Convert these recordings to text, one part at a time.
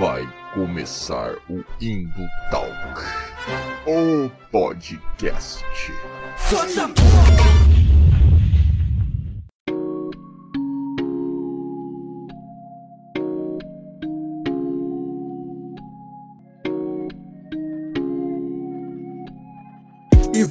Vai começar o Indo Talk, o podcast.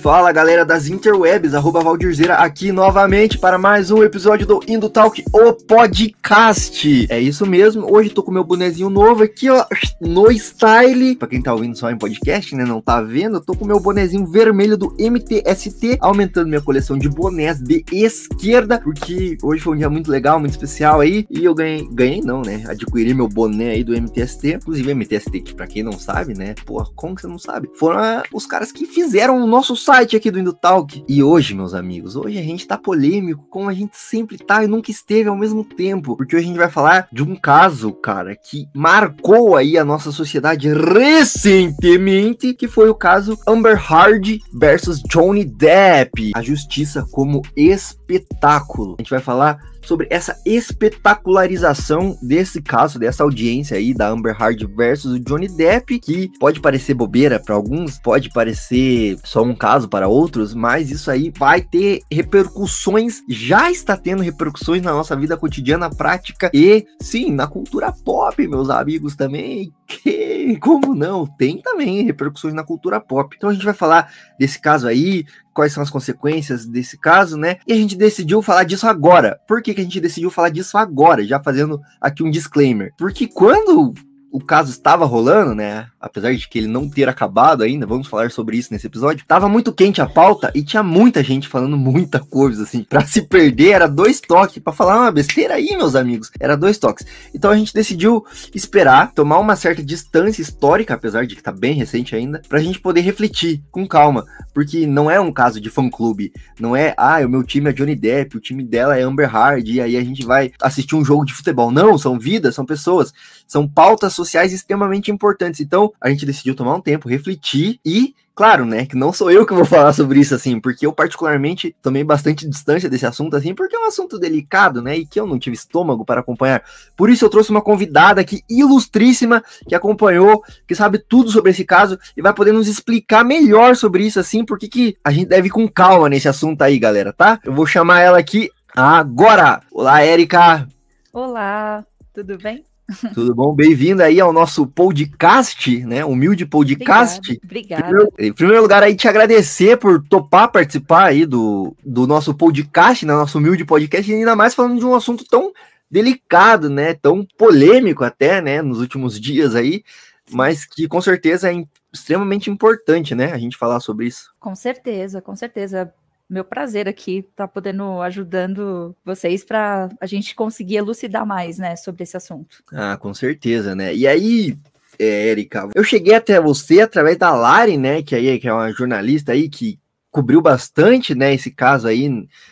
Fala galera das interwebs, arroba Valdirzeira aqui novamente para mais um episódio do Indo Talk, o podcast. É isso mesmo, hoje tô com meu bonezinho novo aqui, ó, no style. Pra quem tá ouvindo só em podcast, né, não tá vendo, eu tô com meu bonezinho vermelho do MTST, aumentando minha coleção de bonés de esquerda, porque hoje foi um dia muito legal, muito especial aí, e eu ganhei, ganhei não, né, adquiri meu boné aí do MTST, inclusive MTST, que pra quem não sabe, né, porra, como que você não sabe? Foram os caras que fizeram o nosso site aqui do Indutalk. E hoje, meus amigos, hoje a gente tá polêmico, como a gente sempre tá e nunca esteve ao mesmo tempo. Porque hoje a gente vai falar de um caso, cara, que marcou aí a nossa sociedade recentemente, que foi o caso Amber Heard versus Johnny Depp. A justiça como espetáculo. A gente vai falar sobre essa espetacularização desse caso, dessa audiência aí da Amber Heard versus o Johnny Depp, que pode parecer bobeira para alguns, pode parecer só um caso para outros, mas isso aí vai ter repercussões, já está tendo repercussões na nossa vida cotidiana, prática e sim, na cultura pop, meus amigos também. Que, como não? Tem também repercussões na cultura pop. Então a gente vai falar desse caso aí, quais são as consequências desse caso, né? E a gente decidiu falar disso agora. Por que, que a gente decidiu falar disso agora? Já fazendo aqui um disclaimer. Porque quando o caso estava rolando, né? Apesar de que ele não ter acabado ainda, vamos falar sobre isso nesse episódio. Tava muito quente a pauta e tinha muita gente falando muita coisa, assim. Pra se perder, era dois toques. para falar uma besteira aí, meus amigos, era dois toques. Então a gente decidiu esperar, tomar uma certa distância histórica, apesar de que tá bem recente ainda, pra gente poder refletir com calma. Porque não é um caso de fã-clube. Não é, ah, o meu time é Johnny Depp, o time dela é Amber Hard, e aí a gente vai assistir um jogo de futebol. Não, são vidas, são pessoas. São pautas sociais extremamente importantes. Então, a gente decidiu tomar um tempo, refletir e Claro, né, que não sou eu que vou falar sobre isso assim, porque eu particularmente tomei bastante distância desse assunto assim, porque é um assunto delicado, né, e que eu não tive estômago para acompanhar. Por isso eu trouxe uma convidada aqui ilustríssima que acompanhou, que sabe tudo sobre esse caso e vai poder nos explicar melhor sobre isso assim, porque que a gente deve ir com calma nesse assunto aí, galera, tá? Eu vou chamar ela aqui agora. Olá, Érica. Olá, tudo bem? Tudo bom? Bem-vindo aí ao nosso podcast, né? Humilde podcast. Obrigada. Primeiro, em primeiro lugar, aí te agradecer por topar participar aí do, do nosso podcast, né? Nosso humilde podcast, e ainda mais falando de um assunto tão delicado, né? Tão polêmico até, né? Nos últimos dias aí, mas que com certeza é extremamente importante, né? A gente falar sobre isso. Com certeza, com certeza meu prazer aqui estar tá podendo ajudando vocês para a gente conseguir elucidar mais, né, sobre esse assunto. Ah, com certeza, né? E aí, é, Erika, eu cheguei até você através da Lari, né, que aí que é uma jornalista aí que cobriu bastante, né, esse caso aí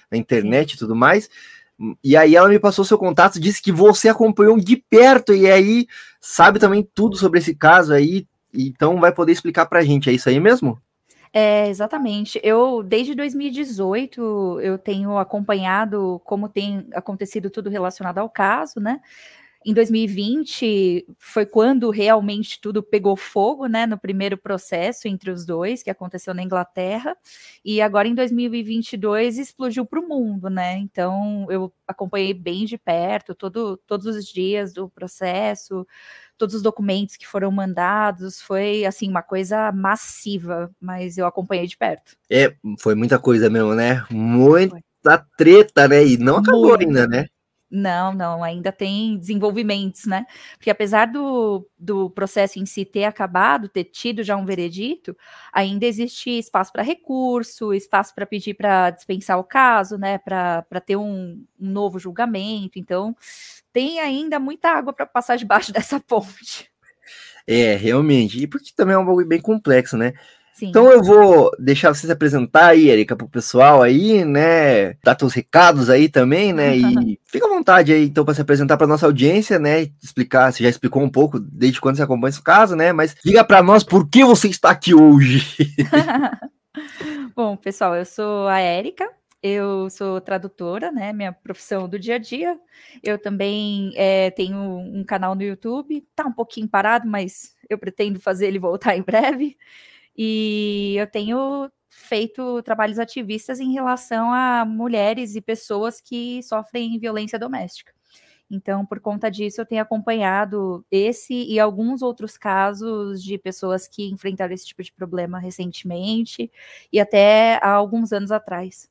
na internet e tudo mais. E aí ela me passou seu contato, disse que você acompanhou de perto e aí sabe também tudo sobre esse caso aí, então vai poder explicar pra gente, é isso aí mesmo? É, exatamente. Eu, desde 2018, eu tenho acompanhado como tem acontecido tudo relacionado ao caso, né? Em 2020 foi quando realmente tudo pegou fogo, né? No primeiro processo entre os dois, que aconteceu na Inglaterra, e agora em 2022 explodiu para o mundo, né? Então eu acompanhei bem de perto todo, todos os dias do processo todos os documentos que foram mandados, foi assim uma coisa massiva, mas eu acompanhei de perto. É, foi muita coisa mesmo, né? Muita foi. treta, né? E não acabou Muito. ainda, né? Não, não, ainda tem desenvolvimentos, né? Porque apesar do, do processo em si ter acabado, ter tido já um veredito, ainda existe espaço para recurso, espaço para pedir para dispensar o caso, né? Para ter um, um novo julgamento. Então, tem ainda muita água para passar debaixo dessa ponte. É, realmente. E porque também é um bagulho bem complexo, né? Sim. Então eu vou deixar você se apresentar aí, Erika, pro pessoal aí, né? Dar seus recados aí também, né? E fica à vontade aí, então, para se apresentar para nossa audiência, né? Explicar, você já explicou um pouco desde quando você acompanha esse caso, né? Mas diga para nós por que você está aqui hoje. Bom, pessoal, eu sou a Érica, eu sou tradutora, né? Minha profissão do dia a dia. Eu também é, tenho um canal no YouTube, tá um pouquinho parado, mas eu pretendo fazer ele voltar em breve. E eu tenho feito trabalhos ativistas em relação a mulheres e pessoas que sofrem violência doméstica. Então, por conta disso, eu tenho acompanhado esse e alguns outros casos de pessoas que enfrentaram esse tipo de problema recentemente e até há alguns anos atrás.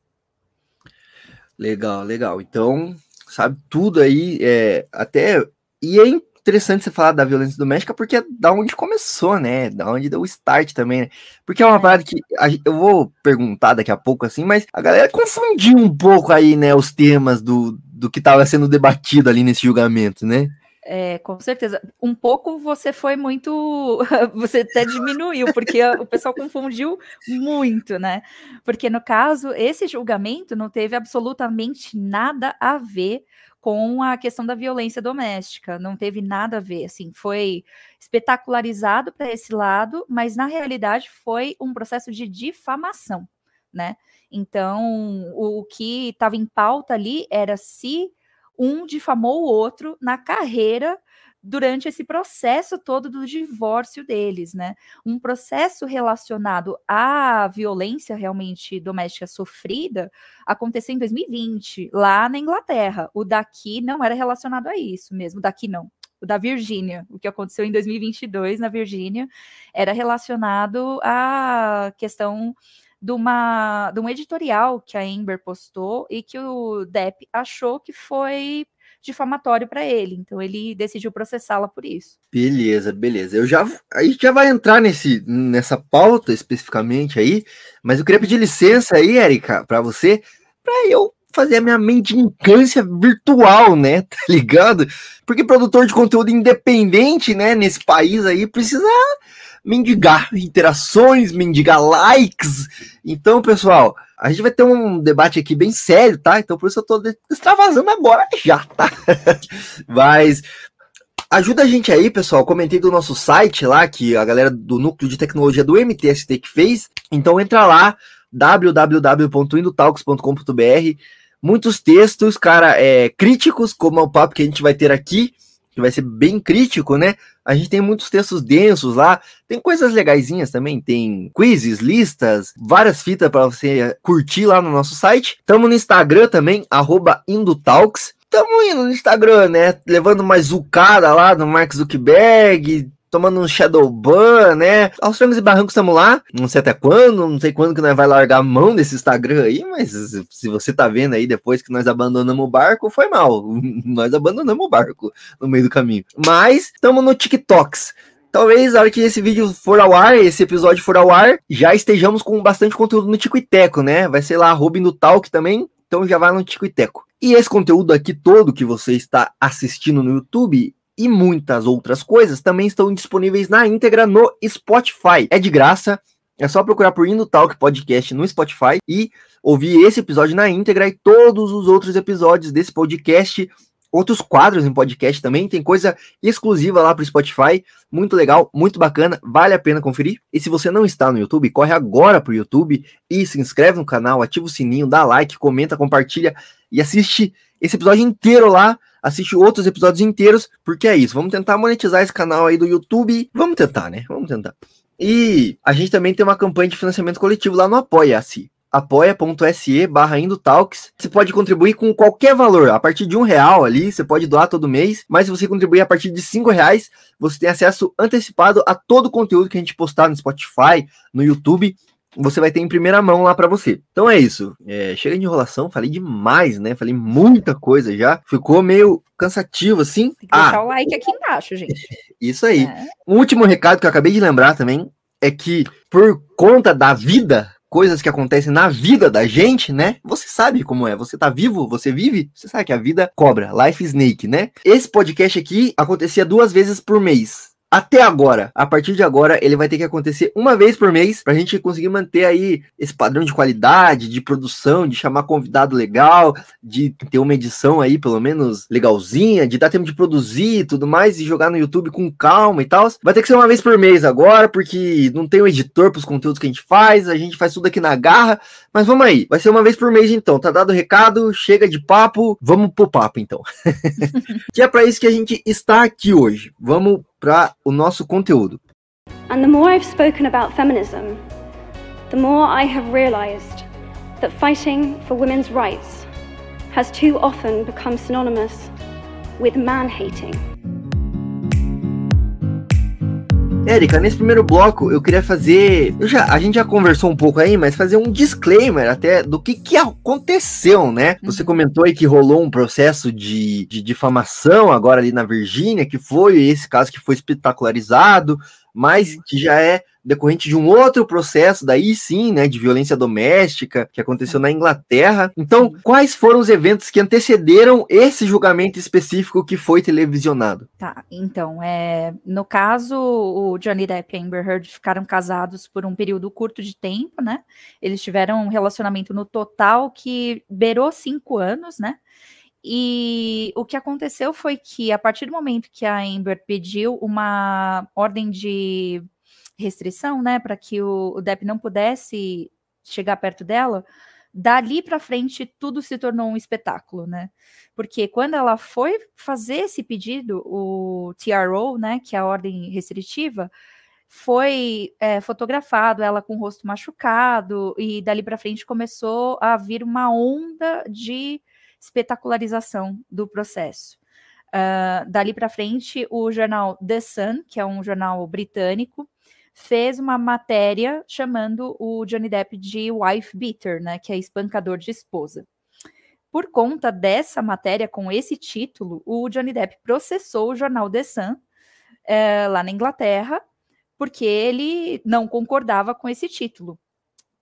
Legal, legal. Então, sabe tudo aí, é, até. E é interessante você falar da violência doméstica, porque é da onde começou, né? Da onde deu o start também, né? Porque é uma é. parada que a, eu vou perguntar daqui a pouco, assim, mas a galera confundiu um pouco aí, né, os temas do, do que estava sendo debatido ali nesse julgamento, né? É, com certeza. Um pouco você foi muito. Você até diminuiu, porque o pessoal confundiu muito, né? Porque no caso, esse julgamento não teve absolutamente nada a ver com a questão da violência doméstica. Não teve nada a ver, assim, foi espetacularizado para esse lado, mas na realidade foi um processo de difamação, né? Então, o, o que estava em pauta ali era se um difamou o outro na carreira durante esse processo todo do divórcio deles, né? Um processo relacionado à violência realmente doméstica sofrida aconteceu em 2020, lá na Inglaterra. O daqui não era relacionado a isso mesmo, daqui não. O da Virgínia, o que aconteceu em 2022 na Virgínia, era relacionado à questão de, uma, de um editorial que a Amber postou e que o Depp achou que foi difamatório para ele. Então ele decidiu processá-la por isso. Beleza, beleza. Eu já a gente já vai entrar nesse nessa pauta especificamente aí, mas eu queria pedir licença aí, Erika, para você, para eu fazer a minha mendicância virtual, né? Tá ligado? Porque produtor de conteúdo independente, né, nesse país aí precisa mendigar interações, mendigar likes. Então, pessoal, a gente vai ter um debate aqui bem sério, tá? Então, por isso eu tô extravasando agora já, tá? Mas ajuda a gente aí, pessoal. Comentei do nosso site lá, que a galera do núcleo de tecnologia do MTST que fez. Então, entra lá, www.indotalks.com.br. Muitos textos, cara, é, críticos, como é o papo que a gente vai ter aqui que vai ser bem crítico, né? A gente tem muitos textos densos lá, tem coisas legaisinhas também, tem quizzes, listas, várias fitas para você curtir lá no nosso site. Tamo no Instagram também, Indotalks. Tamo indo no Instagram, né? Levando mais zucada lá do Mark Zuckerberg, tomando um Shadowban, né? Aos trancos e barrancos estamos lá. Não sei até quando, não sei quando que nós vai largar a mão desse Instagram aí, mas se você tá vendo aí depois que nós abandonamos o barco, foi mal. nós abandonamos o barco no meio do caminho. Mas estamos no TikToks. Talvez na hora que esse vídeo for ao ar, esse episódio for ao ar, já estejamos com bastante conteúdo no Tico e Teco, né? Vai ser lá Robin no Talk também, então já vai no Tico e Teco. E esse conteúdo aqui todo que você está assistindo no YouTube, e muitas outras coisas também estão disponíveis na íntegra no Spotify. É de graça, é só procurar por Indo Talk Podcast no Spotify e ouvir esse episódio na íntegra e todos os outros episódios desse podcast. Outros quadros em podcast também, tem coisa exclusiva lá para o Spotify, muito legal, muito bacana, vale a pena conferir. E se você não está no YouTube, corre agora para o YouTube e se inscreve no canal, ativa o sininho, dá like, comenta, compartilha e assiste esse episódio inteiro lá assiste outros episódios inteiros, porque é isso. Vamos tentar monetizar esse canal aí do YouTube. Vamos tentar, né? Vamos tentar. E a gente também tem uma campanha de financiamento coletivo lá no Apoia-se apoia.se barra Indotalks. Você pode contribuir com qualquer valor, a partir de um real ali, você pode doar todo mês, mas se você contribuir a partir de cinco reais, você tem acesso antecipado a todo o conteúdo que a gente postar no Spotify, no YouTube, você vai ter em primeira mão lá para você. Então é isso. É, chega de enrolação, falei demais, né? Falei muita coisa já. Ficou meio cansativo assim. Tem que ah, deixar o like aqui embaixo, gente. Isso aí. É. Um último recado que eu acabei de lembrar também é que por conta da vida, coisas que acontecem na vida da gente, né? Você sabe como é. Você tá vivo, você vive, você sabe que a vida cobra. Life Snake, né? Esse podcast aqui acontecia duas vezes por mês até agora. A partir de agora, ele vai ter que acontecer uma vez por mês pra gente conseguir manter aí esse padrão de qualidade, de produção, de chamar convidado legal, de ter uma edição aí, pelo menos, legalzinha, de dar tempo de produzir e tudo mais, e jogar no YouTube com calma e tal. Vai ter que ser uma vez por mês agora, porque não tem um editor pros conteúdos que a gente faz, a gente faz tudo aqui na garra. Mas vamos aí, vai ser uma vez por mês então. Tá dado o recado, chega de papo, vamos pro papo então. que é para isso que a gente está aqui hoje. Vamos para o nosso conteúdo. And the more I've spoken about feminism, the more I have realized that fighting for women's rights has too often become synonymous with man hating. Érica, nesse primeiro bloco eu queria fazer. Eu já, a gente já conversou um pouco aí, mas fazer um disclaimer até do que, que aconteceu, né? Você uhum. comentou aí que rolou um processo de, de difamação agora ali na Virgínia, que foi esse caso que foi espetacularizado, mas que já é decorrente de um outro processo, daí sim, né, de violência doméstica, que aconteceu na Inglaterra. Então, quais foram os eventos que antecederam esse julgamento específico que foi televisionado? Tá, então, é, no caso, o Johnny Depp e Amber Heard ficaram casados por um período curto de tempo, né? Eles tiveram um relacionamento no total que beirou cinco anos, né? E o que aconteceu foi que, a partir do momento que a Amber pediu uma ordem de restrição, né, para que o, o Depp não pudesse chegar perto dela, dali para frente tudo se tornou um espetáculo, né? Porque quando ela foi fazer esse pedido, o TRO, né, que é a ordem restritiva, foi é, fotografado ela com o rosto machucado e dali para frente começou a vir uma onda de espetacularização do processo. Uh, dali para frente, o jornal The Sun, que é um jornal britânico, fez uma matéria chamando o Johnny Depp de wife beater, né, que é espancador de esposa. Por conta dessa matéria com esse título, o Johnny Depp processou o jornal The Sun é, lá na Inglaterra, porque ele não concordava com esse título.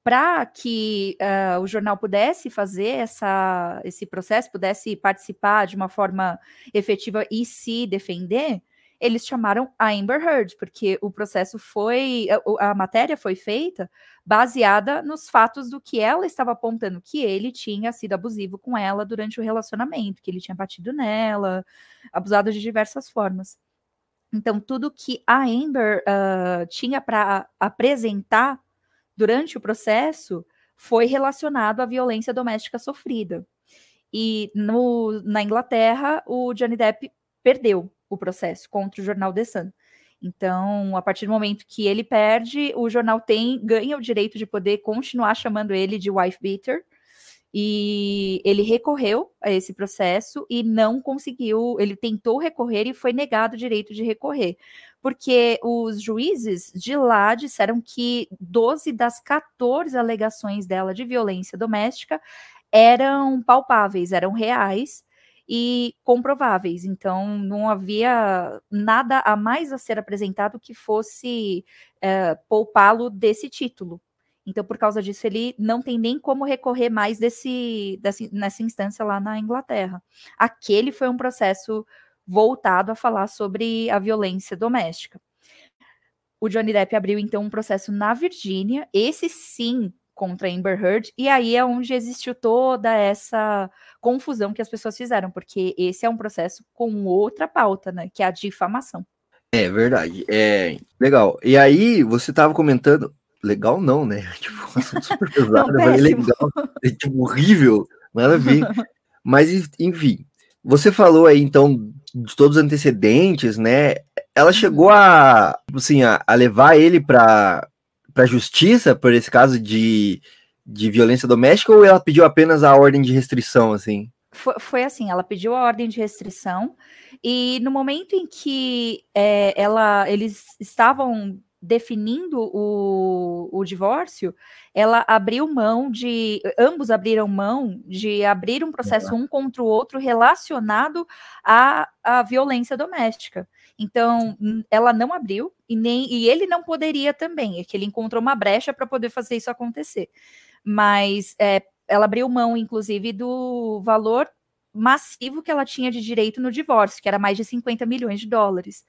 Para que uh, o jornal pudesse fazer essa, esse processo, pudesse participar de uma forma efetiva e se defender, eles chamaram a Amber Heard, porque o processo foi, a, a, matéria foi feita baseada nos fatos do que ela estava apontando, que ele tinha sido abusivo com ela durante o relacionamento, que ele tinha batido nela, abusado de diversas formas. Então, tudo que a Amber uh, tinha para apresentar durante o processo foi relacionado à violência doméstica sofrida. E no, na Inglaterra, o Johnny Depp perdeu o processo contra o jornal The Sun. Então, a partir do momento que ele perde, o jornal tem ganha o direito de poder continuar chamando ele de wife beater. E ele recorreu a esse processo e não conseguiu. Ele tentou recorrer e foi negado o direito de recorrer, porque os juízes de lá disseram que 12 das 14 alegações dela de violência doméstica eram palpáveis, eram reais e comprováveis. Então, não havia nada a mais a ser apresentado que fosse é, poupá-lo desse título. Então, por causa disso, ele não tem nem como recorrer mais desse, desse, nessa instância lá na Inglaterra. Aquele foi um processo voltado a falar sobre a violência doméstica. O Johnny Depp abriu então um processo na Virgínia. Esse sim contra Amber Heard, e aí é onde existiu toda essa confusão que as pessoas fizeram, porque esse é um processo com outra pauta, né, que é a difamação. É verdade, é legal. E aí você estava comentando, legal não, né? Tipo, super pesado, não, mas é legal, é tipo horrível, nada a ver. mas enfim, você falou aí então de todos os antecedentes, né? Ela chegou a, assim, a, a levar ele para para a justiça por esse caso de, de violência doméstica ou ela pediu apenas a ordem de restrição, assim? Foi, foi assim, ela pediu a ordem de restrição e no momento em que é, ela, eles estavam definindo o, o divórcio, ela abriu mão de. Ambos abriram mão de abrir um processo um contra o outro relacionado à, à violência doméstica. Então, ela não abriu e nem e ele não poderia também, é que ele encontrou uma brecha para poder fazer isso acontecer. Mas é, ela abriu mão, inclusive, do valor massivo que ela tinha de direito no divórcio, que era mais de 50 milhões de dólares.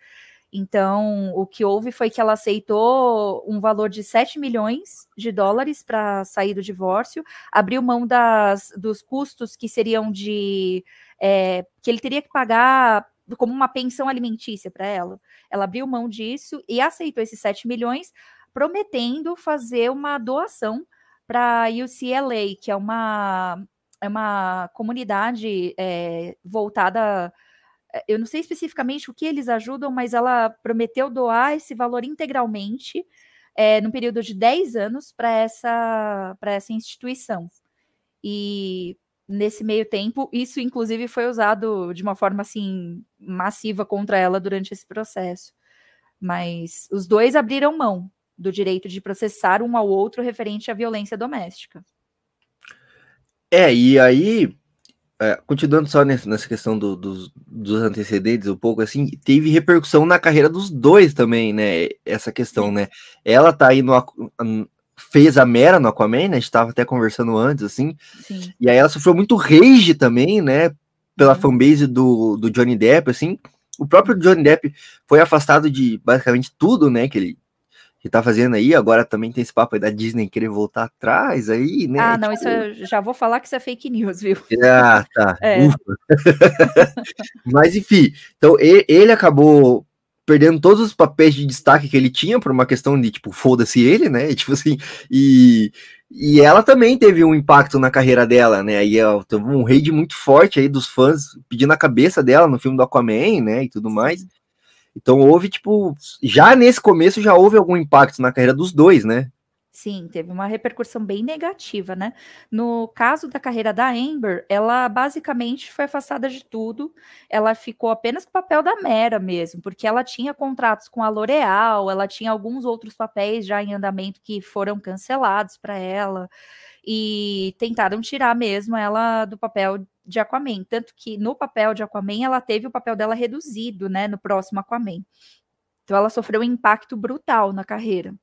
Então, o que houve foi que ela aceitou um valor de 7 milhões de dólares para sair do divórcio, abriu mão das, dos custos que seriam de. É, que ele teria que pagar como uma pensão alimentícia para ela. Ela abriu mão disso e aceitou esses 7 milhões, prometendo fazer uma doação para UCLA, que é uma, é uma comunidade é, voltada é, eu não sei especificamente o que eles ajudam, mas ela prometeu doar esse valor integralmente é, num período de 10 anos para essa, essa instituição. E nesse meio tempo, isso inclusive foi usado de uma forma assim massiva contra ela durante esse processo. Mas os dois abriram mão do direito de processar um ao outro referente à violência doméstica. É, e aí é, continuando só nessa, nessa questão do, dos, dos, antecedentes, um pouco assim, teve repercussão na carreira dos dois também, né? Essa questão, né? Ela tá aí no. Fez a Mera no Aquaman, né? A gente tava até conversando antes, assim. Sim. E aí ela sofreu muito rage também, né? Pela uhum. fanbase do, do Johnny Depp, assim. O próprio Johnny Depp foi afastado de basicamente tudo, né? Que ele que tá fazendo aí, agora também tem esse papo aí da Disney querer voltar atrás aí, né? Ah, não, tipo... isso eu já vou falar que isso é fake news, viu? Ah, tá. É. Mas enfim, então ele acabou perdendo todos os papéis de destaque que ele tinha por uma questão de tipo, foda-se ele, né? E, tipo assim, e, e ela também teve um impacto na carreira dela, né? Aí teve um raid muito forte aí dos fãs pedindo a cabeça dela no filme do Aquaman, né? E tudo mais. Então houve, tipo, já nesse começo já houve algum impacto na carreira dos dois, né? Sim, teve uma repercussão bem negativa, né? No caso da carreira da Amber, ela basicamente foi afastada de tudo. Ela ficou apenas com o papel da Mera mesmo, porque ela tinha contratos com a L'Oréal, ela tinha alguns outros papéis já em andamento que foram cancelados para ela e tentaram tirar mesmo ela do papel de Aquaman, tanto que no papel de Aquaman ela teve o papel dela reduzido, né, no próximo Aquaman. Então ela sofreu um impacto brutal na carreira.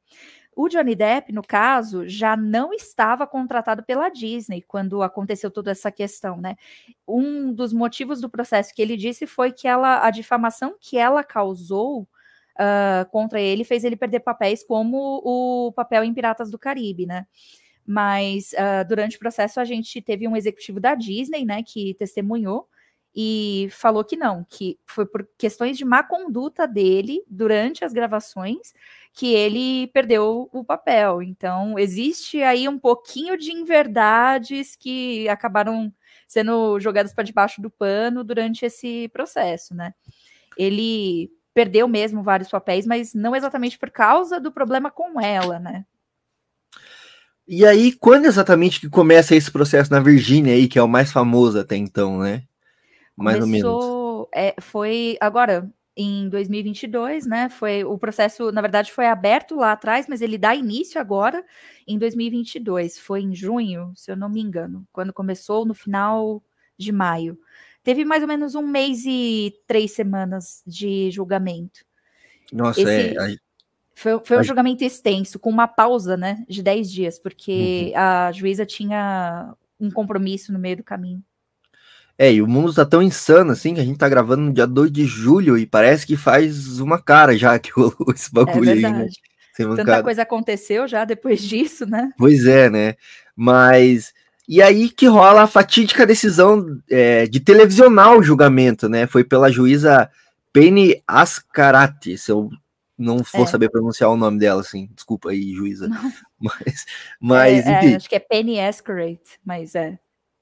O Johnny Depp, no caso, já não estava contratado pela Disney quando aconteceu toda essa questão, né? Um dos motivos do processo que ele disse foi que ela, a difamação que ela causou uh, contra ele fez ele perder papéis como o papel em Piratas do Caribe, né? Mas uh, durante o processo a gente teve um executivo da Disney, né, que testemunhou e falou que não, que foi por questões de má conduta dele durante as gravações que ele perdeu o papel. Então, existe aí um pouquinho de inverdades que acabaram sendo jogadas para debaixo do pano durante esse processo, né? Ele perdeu mesmo vários papéis, mas não exatamente por causa do problema com ela, né? E aí, quando exatamente que começa esse processo na Virgínia aí, que é o mais famoso até então, né? Mais Começou, ou menos. É, foi agora em 2022, né? Foi o processo, na verdade, foi aberto lá atrás, mas ele dá início agora em 2022. Foi em junho, se eu não me engano, quando começou no final de maio. Teve mais ou menos um mês e três semanas de julgamento. Nossa, Esse... é. Foi, foi um julgamento extenso, com uma pausa, né, de 10 dias, porque uhum. a juíza tinha um compromisso no meio do caminho. É, e o mundo tá tão insano assim que a gente tá gravando no dia 2 de julho e parece que faz uma cara já que rolou esse é bagulho é aí, né? Tanta coisa aconteceu já depois disso, né? Pois é, né? Mas. E aí que rola a fatídica decisão é, de televisionar o julgamento, né? Foi pela juíza Penny Ascarati, se eu não vou é. saber pronunciar o nome dela, assim. Desculpa aí, juíza. Não. Mas, mas é, é, acho que é Penny Escarate, mas é.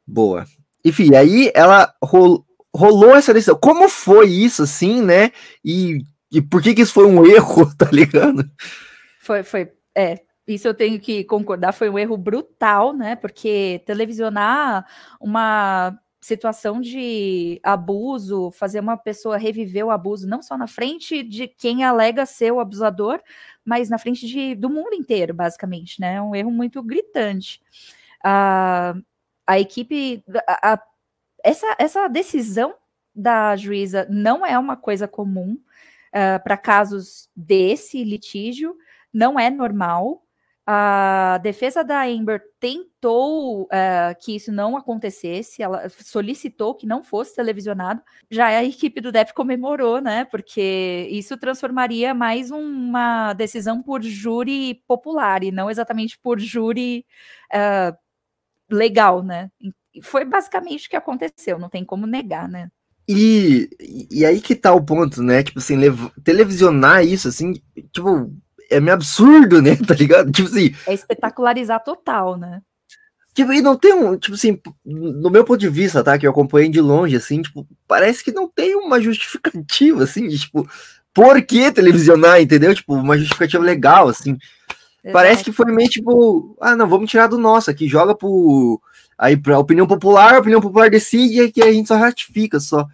Boa. Enfim, aí ela rol, rolou essa decisão. Como foi isso, assim, né? E, e por que que isso foi um erro, tá ligado? Foi, foi, é, isso eu tenho que concordar, foi um erro brutal, né? Porque televisionar uma situação de abuso, fazer uma pessoa reviver o abuso, não só na frente de quem alega ser o abusador, mas na frente de, do mundo inteiro, basicamente, né? É um erro muito gritante. A, a equipe, a, a, essa, essa decisão da juíza não é uma coisa comum uh, para casos desse litígio, não é normal. A defesa da Amber tentou uh, que isso não acontecesse, ela solicitou que não fosse televisionado. Já a equipe do DEP comemorou, né? Porque isso transformaria mais uma decisão por júri popular e não exatamente por júri uh, legal, né? Foi basicamente o que aconteceu, não tem como negar, né? E, e aí que tá o ponto, né? Tipo assim, televisionar isso, assim, tipo, é meio absurdo, né? Tá ligado? Tipo assim. É espetacularizar total, né? Tipo, e não tem um, tipo assim, no meu ponto de vista, tá? Que eu acompanhei de longe, assim, tipo, parece que não tem uma justificativa, assim, de, tipo, por que televisionar, entendeu? Tipo, uma justificativa legal, assim. Exato. Parece que foi meio tipo, ah, não, vamos tirar do nosso aqui, joga pro. Aí pra opinião popular, a opinião popular decide e que a gente só ratifica só.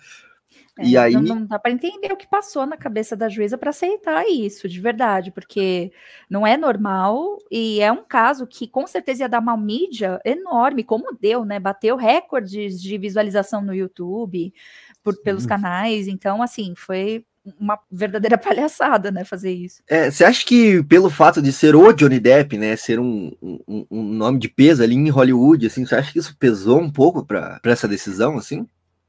É, e aí... Não, não dá para entender o que passou na cabeça da juíza para aceitar isso, de verdade, porque não é normal e é um caso que com certeza ia dar uma mídia enorme, como deu, né? Bateu recordes de visualização no YouTube por, pelos canais, então, assim, foi uma verdadeira palhaçada, né, fazer isso. É, você acha que pelo fato de ser o Johnny Depp, né, ser um, um, um nome de peso ali em Hollywood, assim, você acha que isso pesou um pouco para essa decisão, assim?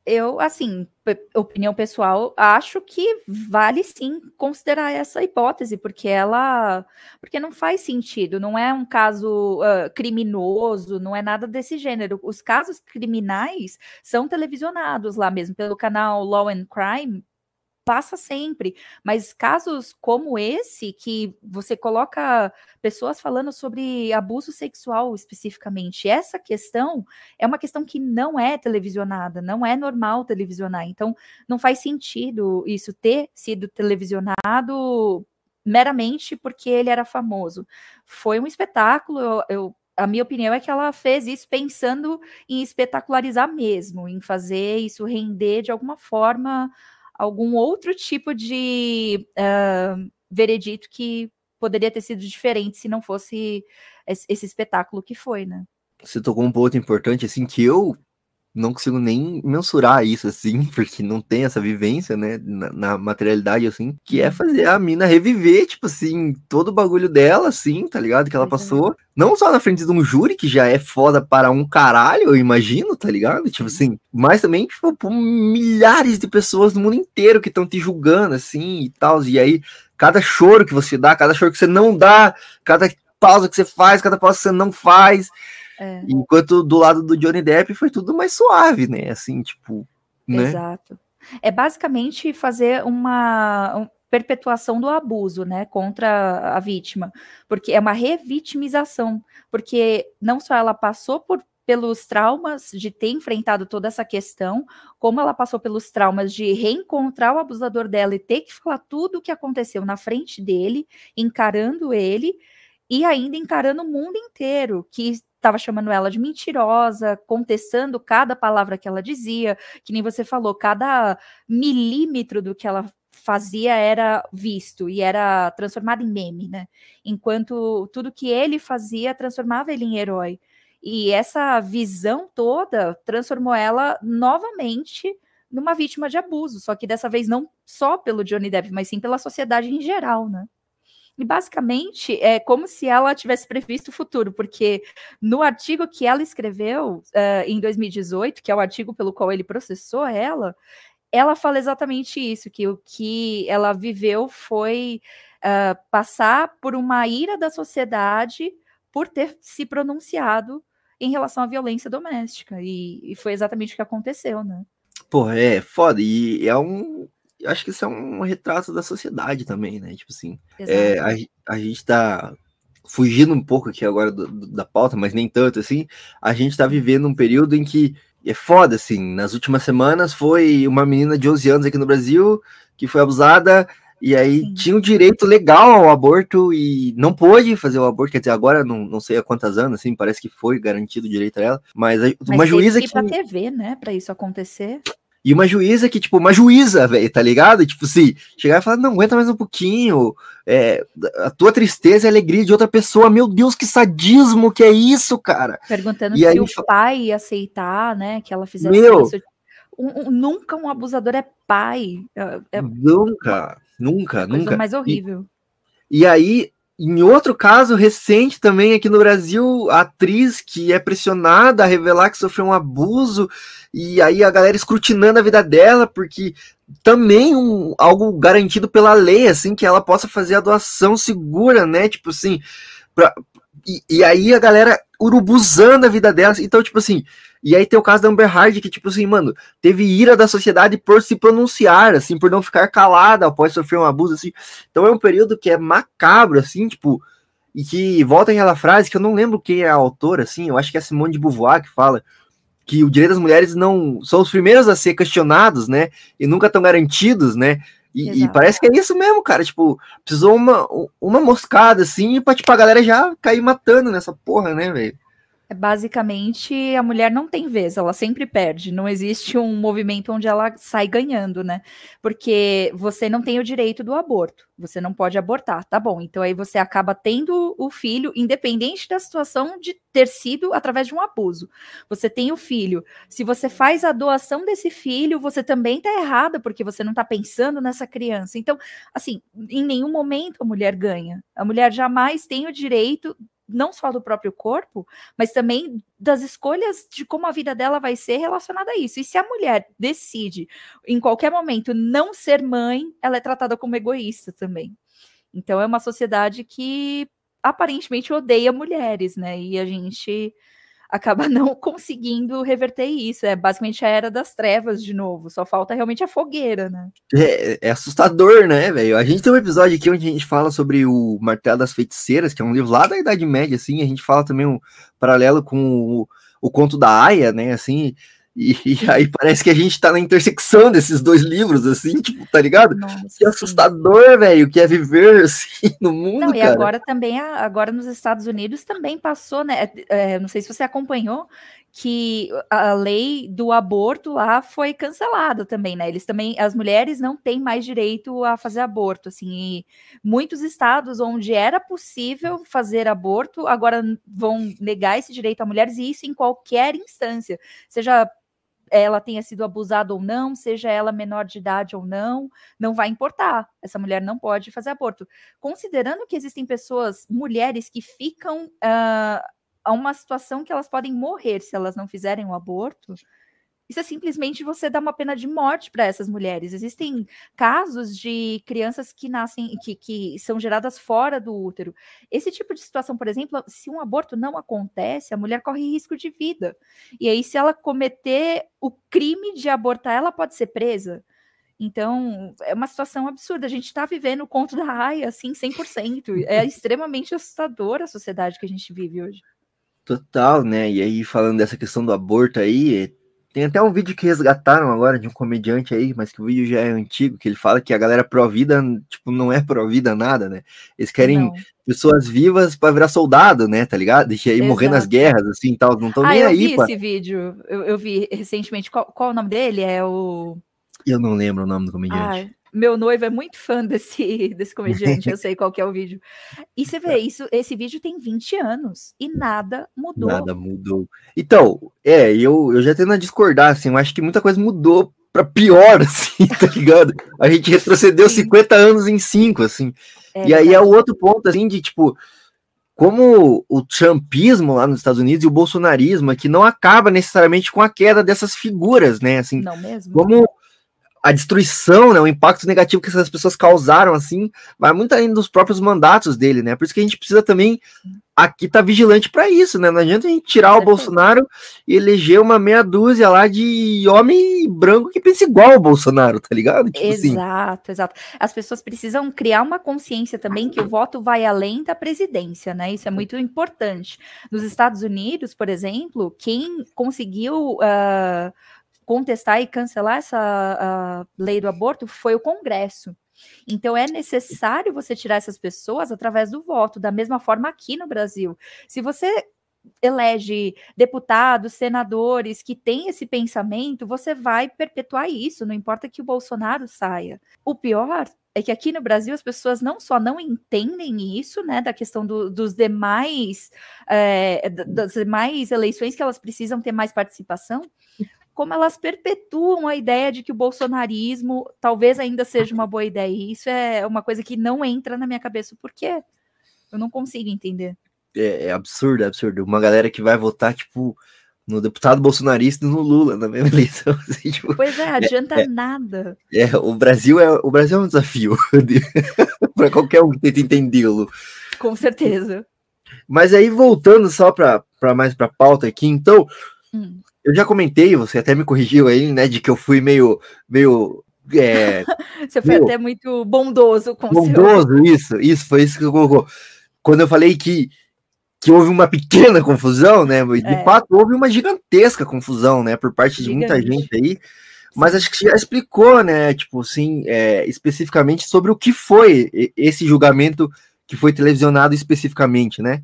eu, assim, opinião pessoal, acho que vale sim considerar essa hipótese, porque ela. Porque não faz sentido, não é um caso uh, criminoso, não é nada desse gênero. Os casos criminais são televisionados lá mesmo, pelo canal Law and Crime, passa sempre, mas casos como esse, que você coloca pessoas falando sobre abuso sexual especificamente, essa questão é uma questão que não é televisionada, não é normal televisionar, então não faz sentido isso ter sido televisionado meramente porque ele era famoso. Foi um espetáculo, eu, eu a minha opinião é que ela fez isso pensando em espetacularizar mesmo, em fazer isso render de alguma forma algum outro tipo de uh, veredito que poderia ter sido diferente se não fosse esse espetáculo que foi, né? Você tocou um ponto importante, assim, que eu não consigo nem mensurar isso, assim, porque não tem essa vivência, né, na, na, materialidade, assim, que é uhum. fazer a mina reviver, tipo assim, todo o bagulho dela, assim, tá ligado? Que ela passou. Não só na frente de um júri, que já é foda para um caralho, eu imagino, tá ligado? Tipo assim, mas também, tipo, por milhares de pessoas no mundo inteiro que estão te julgando, assim, e tal. E aí, cada choro que você dá, cada choro que você não dá, cada pausa que você faz, cada pausa que você não faz é. Enquanto do lado do Johnny Depp foi tudo mais suave, né? Assim, tipo. Né? Exato. É basicamente fazer uma perpetuação do abuso, né, contra a vítima, porque é uma revitimização, porque não só ela passou por pelos traumas de ter enfrentado toda essa questão, como ela passou pelos traumas de reencontrar o abusador dela e ter que falar tudo o que aconteceu na frente dele, encarando ele e ainda encarando o mundo inteiro, que estava chamando ela de mentirosa, contestando cada palavra que ela dizia, que nem você falou, cada milímetro do que ela fazia era visto e era transformado em meme, né? Enquanto tudo que ele fazia transformava ele em herói. E essa visão toda transformou ela novamente numa vítima de abuso, só que dessa vez não só pelo Johnny Depp, mas sim pela sociedade em geral, né? E basicamente é como se ela tivesse previsto o futuro, porque no artigo que ela escreveu uh, em 2018, que é o artigo pelo qual ele processou ela, ela fala exatamente isso: que o que ela viveu foi uh, passar por uma ira da sociedade por ter se pronunciado em relação à violência doméstica. E, e foi exatamente o que aconteceu, né? Pô, é foda. E é um, acho que isso é um retrato da sociedade também, né? Tipo assim, é, a, a gente tá fugindo um pouco aqui agora do, do, da pauta, mas nem tanto assim. A gente tá vivendo um período em que é foda, assim. Nas últimas semanas foi uma menina de 11 anos aqui no Brasil que foi abusada e aí Sim. tinha o um direito legal ao aborto e não pôde fazer o aborto, quer dizer, agora não, não sei há quantas anos, assim, parece que foi garantido o direito a ela, mas, uma mas juíza que... pra TV, né, para isso acontecer. E uma juíza que, tipo, uma juíza, velho, tá ligado? Tipo, se chegar e falar, não, aguenta mais um pouquinho, é, a tua tristeza é a alegria de outra pessoa, meu Deus, que sadismo que é isso, cara? Perguntando e se aí, o pai ia aceitar, né, que ela fizesse meu, isso. Um, um, nunca um abusador é pai. É, é... Nunca, nunca, nunca. mais horrível. E, e aí, em outro caso recente também aqui no Brasil, a atriz que é pressionada a revelar que sofreu um abuso, e aí a galera escrutinando a vida dela, porque também um, algo garantido pela lei, assim, que ela possa fazer a doação segura, né? Tipo assim, pra, e, e aí a galera urubuzando a vida dela. Então, tipo assim, e aí tem o caso da Amber Heard, que, tipo assim, mano, teve ira da sociedade por se pronunciar, assim, por não ficar calada após sofrer um abuso, assim. Então é um período que é macabro, assim, tipo, e que volta aquela frase que eu não lembro quem é a autora, assim, eu acho que é Simone de Beauvoir que fala que o direito das mulheres não são os primeiros a ser questionados, né, e nunca estão garantidos, né, e, e, parece que é isso mesmo, cara. Tipo, precisou uma, uma moscada assim pra, tipo, a galera já cair matando nessa porra, né, velho? É basicamente a mulher não tem vez, ela sempre perde. Não existe um movimento onde ela sai ganhando, né? Porque você não tem o direito do aborto, você não pode abortar, tá bom? Então aí você acaba tendo o filho, independente da situação de ter sido através de um abuso. Você tem o filho. Se você faz a doação desse filho, você também tá errada, porque você não tá pensando nessa criança. Então, assim, em nenhum momento a mulher ganha. A mulher jamais tem o direito não só do próprio corpo, mas também das escolhas de como a vida dela vai ser relacionada a isso. E se a mulher decide, em qualquer momento, não ser mãe, ela é tratada como egoísta também. Então é uma sociedade que aparentemente odeia mulheres, né? E a gente acaba não conseguindo reverter isso. É basicamente a era das trevas de novo. Só falta realmente a fogueira, né? É, é assustador, né, velho? A gente tem um episódio aqui onde a gente fala sobre o Martelo das Feiticeiras, que é um livro lá da Idade Média, assim. A gente fala também um paralelo com o, o conto da Aya, né? Assim, e, e, aí parece que a gente tá na intersecção desses dois livros, assim, tipo, tá ligado? Nossa, que assustador, velho, que é viver assim no mundo. Não, e cara. agora também, agora nos Estados Unidos também passou, né? É, não sei se você acompanhou, que a lei do aborto lá foi cancelada também, né? Eles também, as mulheres não têm mais direito a fazer aborto, assim, e muitos estados onde era possível fazer aborto agora vão negar esse direito a mulheres e isso em qualquer instância, seja ela tenha sido abusada ou não, seja ela menor de idade ou não, não vai importar. Essa mulher não pode fazer aborto. Considerando que existem pessoas, mulheres, que ficam uh, a uma situação que elas podem morrer se elas não fizerem o aborto, isso é simplesmente você dar uma pena de morte para essas mulheres. Existem casos de crianças que nascem, que, que são geradas fora do útero. Esse tipo de situação, por exemplo, se um aborto não acontece, a mulher corre risco de vida. E aí, se ela cometer o crime de abortar, ela pode ser presa. Então, é uma situação absurda. A gente está vivendo o conto da raia, assim, 100%. É extremamente assustadora a sociedade que a gente vive hoje. Total, né? E aí, falando dessa questão do aborto aí, tem até um vídeo que resgataram agora de um comediante aí, mas que o vídeo já é antigo, que ele fala que a galera pró-vida, tipo, não é pró-vida nada, né? Eles querem não. pessoas vivas para virar soldado, né? Tá ligado? Deixa aí morrer nas guerras, assim, tal. Não estão ah, nem eu aí. Eu vi esse vídeo, eu, eu, vi recentemente. Qual, qual o nome dele? É o. Eu não lembro o nome do comediante. Meu noivo é muito fã desse, desse comediante, eu sei qual é o vídeo. E você vê, isso, esse vídeo tem 20 anos e nada mudou. Nada mudou. Então, é, eu, eu já tendo a discordar, assim, eu acho que muita coisa mudou para pior, assim, tá ligado? A gente retrocedeu Sim. 50 anos em 5, assim. É, e aí é o outro ponto, assim, de tipo, como o trumpismo lá nos Estados Unidos e o bolsonarismo aqui não acaba necessariamente com a queda dessas figuras, né? Assim, não mesmo? Como a destruição, né, o impacto negativo que essas pessoas causaram, assim, vai muito além dos próprios mandatos dele, né? Por isso que a gente precisa também aqui estar tá vigilante para isso, né? Não adianta a gente tirar o Bolsonaro e eleger uma meia dúzia lá de homem branco que pensa igual ao Bolsonaro, tá ligado? Tipo assim. exato, assim. exato. As pessoas precisam criar uma consciência também que o voto vai além da presidência, né? Isso é muito importante. Nos Estados Unidos, por exemplo, quem conseguiu uh, contestar e cancelar essa lei do aborto foi o Congresso. Então é necessário você tirar essas pessoas através do voto, da mesma forma aqui no Brasil. Se você elege deputados, senadores que têm esse pensamento, você vai perpetuar isso, não importa que o Bolsonaro saia. O pior é que aqui no Brasil as pessoas não só não entendem isso, né, da questão do, dos demais, é, das demais eleições que elas precisam ter mais participação, como elas perpetuam a ideia de que o bolsonarismo talvez ainda seja uma boa ideia. E isso é uma coisa que não entra na minha cabeça. Por quê? Eu não consigo entender. É, é absurdo, é absurdo. Uma galera que vai votar, tipo, no deputado bolsonarista e no Lula na mesma eleição. Assim, tipo, pois é, adianta é, nada. É, o Brasil é o Brasil é um desafio para qualquer um que tente entendê-lo. Com certeza. Mas aí voltando só para mais para pauta aqui, então, hum. Eu já comentei, você até me corrigiu aí, né, de que eu fui meio meio é, você foi até muito bondoso com bondoso, seu... isso, isso foi isso que eu colocou. Quando eu falei que que houve uma pequena confusão, né? De é. fato, houve uma gigantesca confusão, né? Por parte de muita gente aí. Mas acho que já explicou, né? Tipo, assim, é, especificamente sobre o que foi esse julgamento que foi televisionado especificamente, né?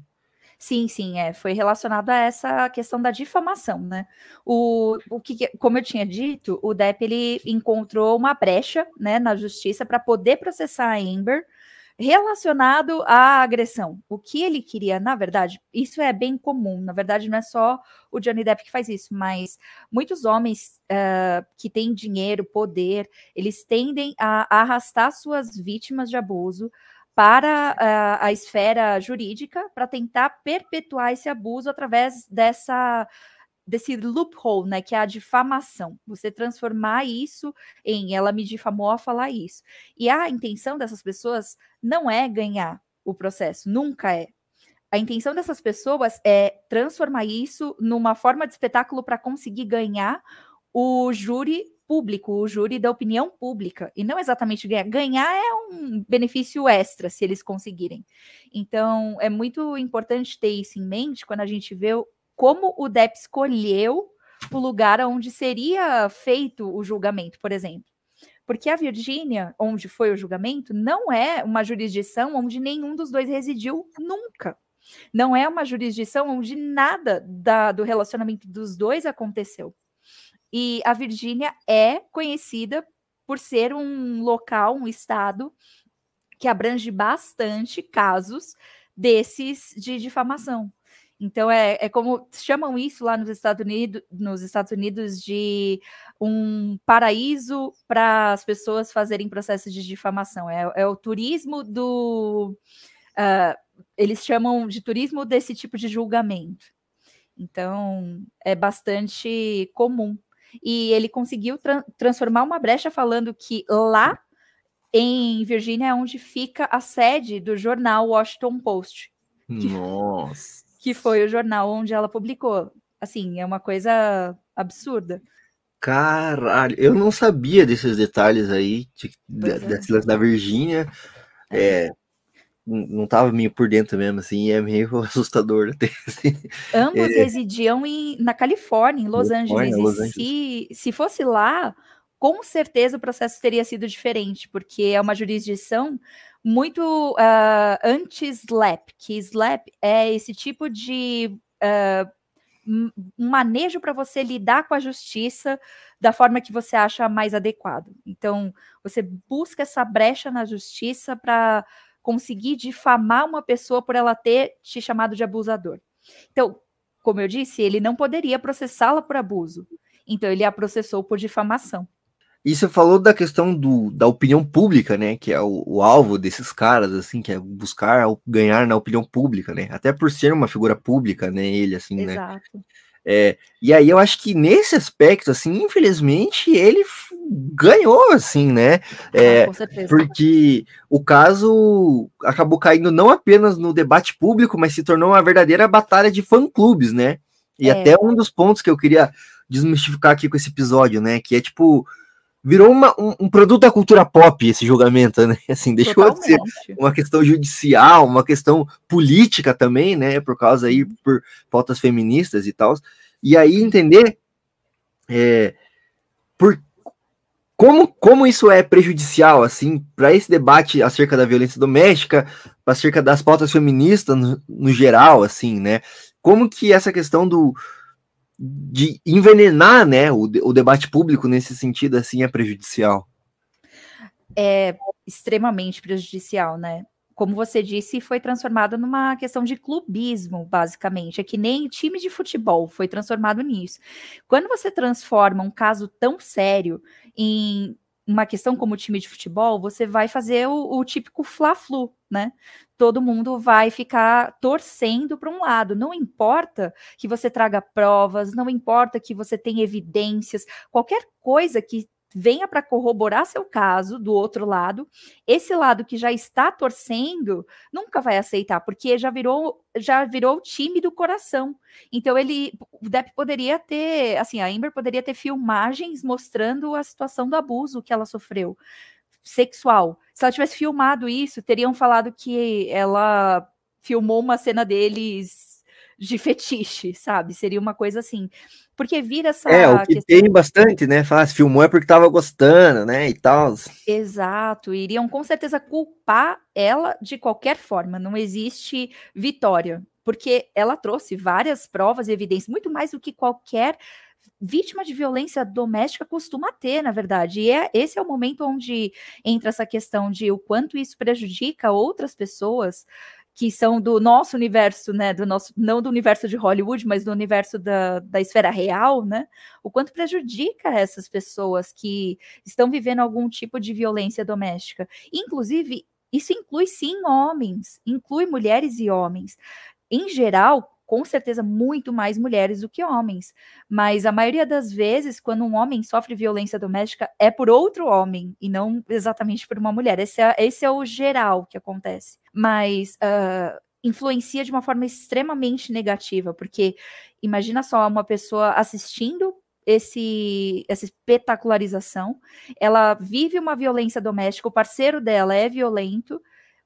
Sim, sim, é, foi relacionado a essa questão da difamação, né? O, o que, como eu tinha dito, o DEP ele encontrou uma brecha, né, na justiça para poder processar a Amber relacionado à agressão. O que ele queria, na verdade, isso é bem comum. Na verdade, não é só o Johnny Depp que faz isso, mas muitos homens uh, que têm dinheiro, poder, eles tendem a, arrastar suas vítimas de abuso para uh, a esfera jurídica para tentar perpetuar esse abuso através dessa desse loophole, né, que é a difamação. Você transformar isso em ela me difamou a falar isso. E a intenção dessas pessoas não é ganhar o processo, nunca é. A intenção dessas pessoas é transformar isso numa forma de espetáculo para conseguir ganhar o júri público, o júri da opinião pública, e não exatamente ganhar. Ganhar é um benefício extra, se eles conseguirem. Então, é muito importante ter isso em mente quando a gente vê como o DEP escolheu o lugar onde seria feito o julgamento, por exemplo. Porque a Virgínia, onde foi o julgamento, não é uma jurisdição onde nenhum dos dois residiu nunca. Não é uma jurisdição onde nada da, do relacionamento dos dois aconteceu. E a Virgínia é conhecida por ser um local, um estado que abrange bastante casos desses de difamação. Então é, é como chamam isso lá nos Estados Unidos, nos Estados Unidos de um paraíso para as pessoas fazerem processos de difamação. É, é o turismo do uh, eles chamam de turismo desse tipo de julgamento. Então é bastante comum. E ele conseguiu tra transformar uma brecha falando que lá em Virgínia é onde fica a sede do jornal Washington Post. Nossa! que foi o jornal onde ela publicou. Assim, é uma coisa absurda. Caralho, eu não sabia desses detalhes aí, de, de, é. da Virgínia. É. é. não tava meio por dentro mesmo, assim, é meio assustador até. Assim. Ambos é. residiam em, na Califórnia, em Los Angeles. Los Angeles. Se, se fosse lá, com certeza o processo teria sido diferente, porque é uma jurisdição muito uh, anti-slap, que slap é esse tipo de uh, um manejo para você lidar com a justiça da forma que você acha mais adequado. Então, você busca essa brecha na justiça para conseguir difamar uma pessoa por ela ter te chamado de abusador. Então, como eu disse, ele não poderia processá-la por abuso. Então, ele a processou por difamação. E você falou da questão do, da opinião pública, né? Que é o, o, alvo desses caras, assim, que é buscar ganhar na opinião pública, né? Até por ser uma figura pública, né? Ele, assim, né? Exato. né? É, e aí eu acho que nesse aspecto, assim, infelizmente, ele ganhou, assim, né? É, ah, porque o caso acabou caindo não apenas no debate público, mas se tornou uma verdadeira batalha de fã-clubes, né? E é. até um dos pontos que eu queria desmistificar aqui com esse episódio, né? Que é tipo virou uma, um, um, produto da cultura pop esse julgamento, né? Assim, deixou de ser uma questão judicial, uma questão política também, né? Por causa aí, por pautas feministas e tal. E aí entender é, por como, como isso é prejudicial, assim, para esse debate acerca da violência doméstica, acerca das pautas feministas no, no geral, assim, né? Como que essa questão do, de envenenar né, o, o debate público nesse sentido assim é prejudicial. É extremamente prejudicial, né? Como você disse, foi transformado numa questão de clubismo, basicamente. É que nem time de futebol foi transformado nisso. Quando você transforma um caso tão sério em uma questão como time de futebol, você vai fazer o, o típico fla-flu, né? Todo mundo vai ficar torcendo para um lado. Não importa que você traga provas, não importa que você tenha evidências, qualquer coisa que venha para corroborar seu caso do outro lado, esse lado que já está torcendo nunca vai aceitar, porque já virou já virou o time do coração. Então ele o Depp poderia ter, assim, a Amber poderia ter filmagens mostrando a situação do abuso que ela sofreu sexual. Se ela tivesse filmado isso, teriam falado que ela filmou uma cena deles de fetiche, sabe? Seria uma coisa assim. Porque vira essa. É, o que questão... tem bastante, né? Fala, se filmou é porque tava gostando, né? E tal. Exato. Iriam com certeza culpar ela de qualquer forma. Não existe vitória. Porque ela trouxe várias provas e evidências, muito mais do que qualquer vítima de violência doméstica costuma ter, na verdade. E é, esse é o momento onde entra essa questão de o quanto isso prejudica outras pessoas que são do nosso universo, né, do nosso, não do universo de Hollywood, mas do universo da, da esfera real, né, o quanto prejudica essas pessoas que estão vivendo algum tipo de violência doméstica. Inclusive, isso inclui sim homens, inclui mulheres e homens. Em geral, com certeza muito mais mulheres do que homens, mas a maioria das vezes, quando um homem sofre violência doméstica, é por outro homem e não exatamente por uma mulher. Esse é, esse é o geral que acontece. Mas uh, influencia de uma forma extremamente negativa, porque imagina só uma pessoa assistindo esse essa espetacularização, ela vive uma violência doméstica, o parceiro dela é violento,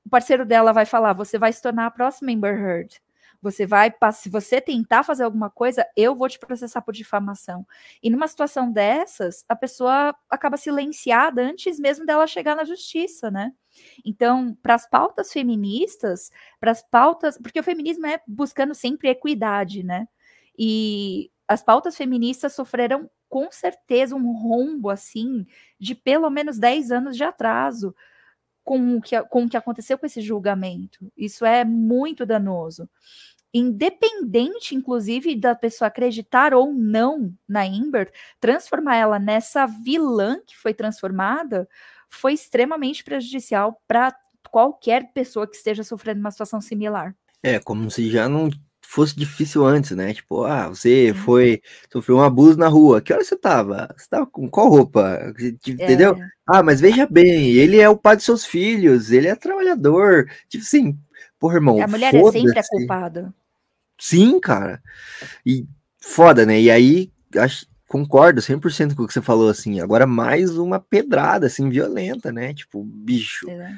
o parceiro dela vai falar: você vai se tornar a próxima Amber Heard. Você vai, se você tentar fazer alguma coisa, eu vou te processar por difamação. E numa situação dessas, a pessoa acaba silenciada antes mesmo dela chegar na justiça, né? Então, para as pautas feministas, para as pautas, porque o feminismo é buscando sempre equidade, né? E as pautas feministas sofreram com certeza um rombo assim de pelo menos 10 anos de atraso com o que, com o que aconteceu com esse julgamento. Isso é muito danoso. Independente, inclusive, da pessoa acreditar ou não na Amber, transformar ela nessa vilã que foi transformada foi extremamente prejudicial para qualquer pessoa que esteja sofrendo uma situação similar. É, como se já não fosse difícil antes, né? Tipo, ah, você foi, sofreu um abuso na rua. Que hora você tava? Você tava com qual roupa? Entendeu? É. Ah, mas veja bem, ele é o pai de seus filhos, ele é trabalhador. Tipo assim, porra, irmão. A mulher é sempre a culpada. Sim, cara. E foda, né? E aí, acho, concordo 100% com o que você falou, assim. Agora, mais uma pedrada, assim, violenta, né? Tipo, bicho. É.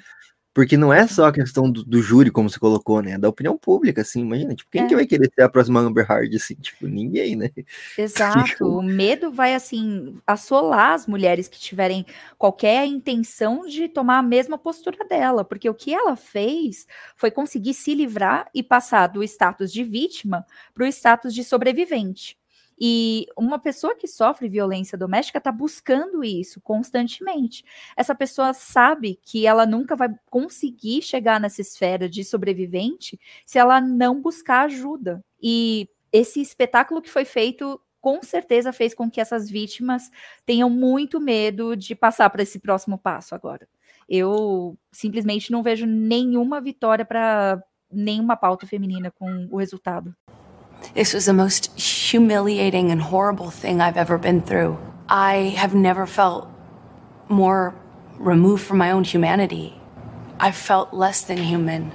Porque não é só a questão do, do, júri, como você colocou, né? É da opinião pública, assim, imagina, tipo, quem é. que vai querer ser a próxima Amber Heard, assim? Tipo, ninguém, né? Exato, tipo... o medo vai, assim, assolar as mulheres que tiverem qualquer intenção de tomar a mesma postura dela, porque o que ela fez foi conseguir se livrar e passar do status de vítima para o status de sobrevivente. E uma pessoa que sofre violência doméstica está buscando isso constantemente. Essa pessoa sabe que ela nunca vai conseguir chegar nessa esfera de sobrevivente se ela não buscar ajuda. E esse espetáculo que foi feito com certeza fez com que essas vítimas tenham muito medo de passar para esse próximo passo agora. Eu simplesmente não vejo nenhuma vitória para nenhuma pauta feminina com o resultado. This was the most humiliating and horrible thing I've ever been through. I have never felt more removed from my own humanity. I felt less than human.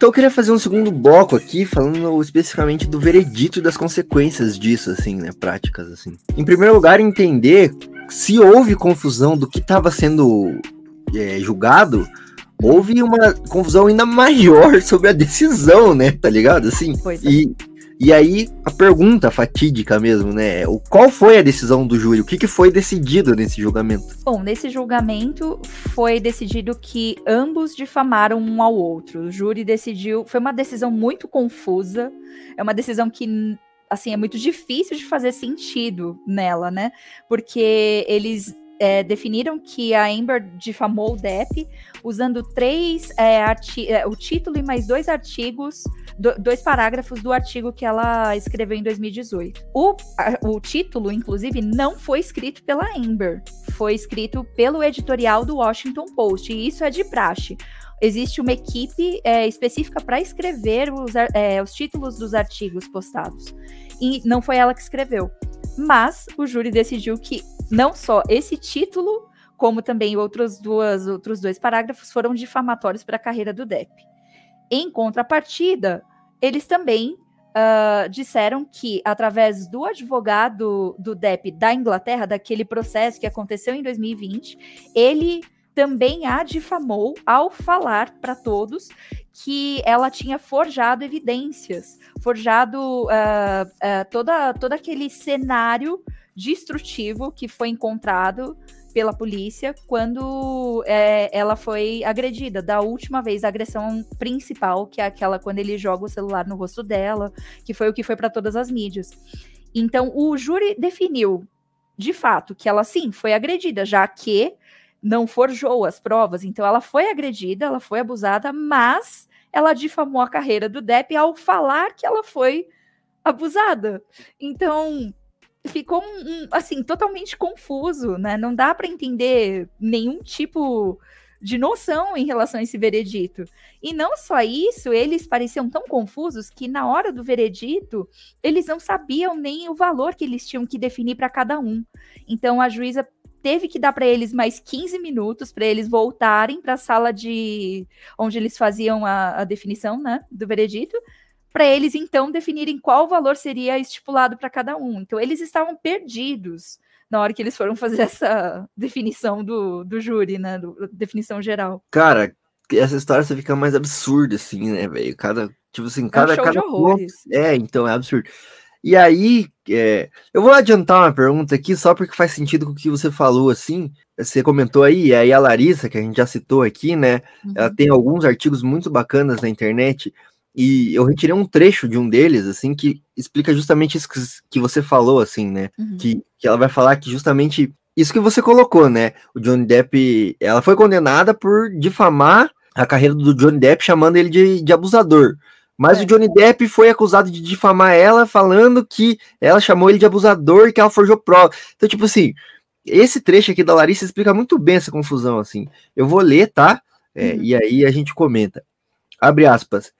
Então eu queria fazer um segundo bloco aqui, falando especificamente do veredito e das consequências disso, assim, né, práticas, assim. Em primeiro lugar, entender se houve confusão do que estava sendo é, julgado, houve uma confusão ainda maior sobre a decisão, né, tá ligado, assim? Pois é. E e aí, a pergunta fatídica mesmo, né? O, qual foi a decisão do júri? O que, que foi decidido nesse julgamento? Bom, nesse julgamento foi decidido que ambos difamaram um ao outro. O júri decidiu. Foi uma decisão muito confusa. É uma decisão que assim, é muito difícil de fazer sentido nela, né? Porque eles é, definiram que a Amber difamou o Depp usando três é, é, o título e mais dois artigos, do, dois parágrafos do artigo que ela escreveu em 2018. O, a, o título, inclusive, não foi escrito pela Amber, foi escrito pelo editorial do Washington Post, e isso é de praxe existe uma equipe é, específica para escrever os, é, os, títulos dos artigos postados. E não foi ela que escreveu. Mas o júri decidiu que não só esse título, como também outros, duas, outros dois parágrafos foram difamatórios para a carreira do Depp. Em contrapartida, eles também uh, disseram que, através do advogado do Depp da Inglaterra, daquele processo que aconteceu em 2020, ele também a difamou ao falar para todos que ela tinha forjado evidências, forjado uh, uh, toda, todo aquele cenário destrutivo que foi encontrado pela polícia quando é, ela foi agredida. Da última vez, a agressão principal, que é aquela quando ele joga o celular no rosto dela, que foi o que foi para todas as mídias. Então, o júri definiu, de fato, que ela sim foi agredida, já que não forjou as provas. Então, ela foi agredida, ela foi abusada, mas ela difamou a carreira do Depp ao falar que ela foi abusada. Então, ficou um, assim totalmente confuso, né? Não dá para entender nenhum tipo de noção em relação a esse veredito. E não só isso, eles pareciam tão confusos que na hora do veredito, eles não sabiam nem o valor que eles tinham que definir para cada um. Então a juíza teve que dar para eles mais 15 minutos para eles voltarem para a sala de onde eles faziam a, a definição, né, do veredito, para eles então definirem qual valor seria estipulado para cada um. Então eles estavam perdidos na hora que eles foram fazer essa definição do, do júri, né, do, definição geral. Cara, essa história você fica mais absurda assim, né, velho? Cada tipo assim, cada é um cada horrores. é, então é absurdo. E aí, é, eu vou adiantar uma pergunta aqui só porque faz sentido com o que você falou, assim. Você comentou aí, e aí a Larissa, que a gente já citou aqui, né? Uhum. Ela tem alguns artigos muito bacanas na internet. E eu retirei um trecho de um deles, assim, que explica justamente isso que você falou, assim, né? Uhum. Que, que ela vai falar que justamente isso que você colocou, né? O Johnny Depp, ela foi condenada por difamar a carreira do Johnny Depp, chamando ele de, de abusador. Mas é. o Johnny Depp foi acusado de difamar ela, falando que ela chamou ele de abusador e que ela forjou prova. Então, tipo assim, esse trecho aqui da Larissa explica muito bem essa confusão, assim. Eu vou ler, tá? É, uhum. E aí a gente comenta. Abre aspas.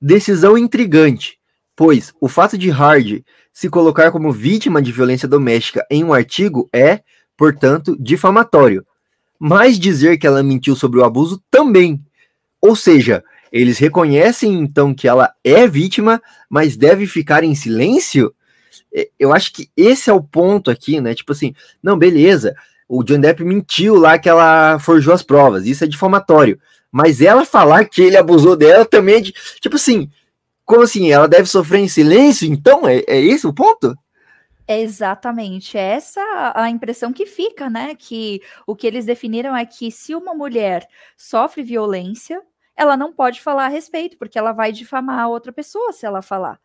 Decisão intrigante, pois o fato de Hard se colocar como vítima de violência doméstica em um artigo é, portanto, difamatório. Mas dizer que ela mentiu sobre o abuso também. Ou seja, eles reconhecem então que ela é vítima, mas deve ficar em silêncio? É, eu acho que esse é o ponto aqui, né? Tipo assim, não, beleza, o John Depp mentiu lá que ela forjou as provas, isso é difamatório. Mas ela falar que ele abusou dela também é de, tipo assim, como assim? Ela deve sofrer em silêncio? Então, é, é esse o ponto? Exatamente é essa a impressão que fica, né? Que o que eles definiram é que se uma mulher sofre violência, ela não pode falar a respeito, porque ela vai difamar a outra pessoa se ela falar.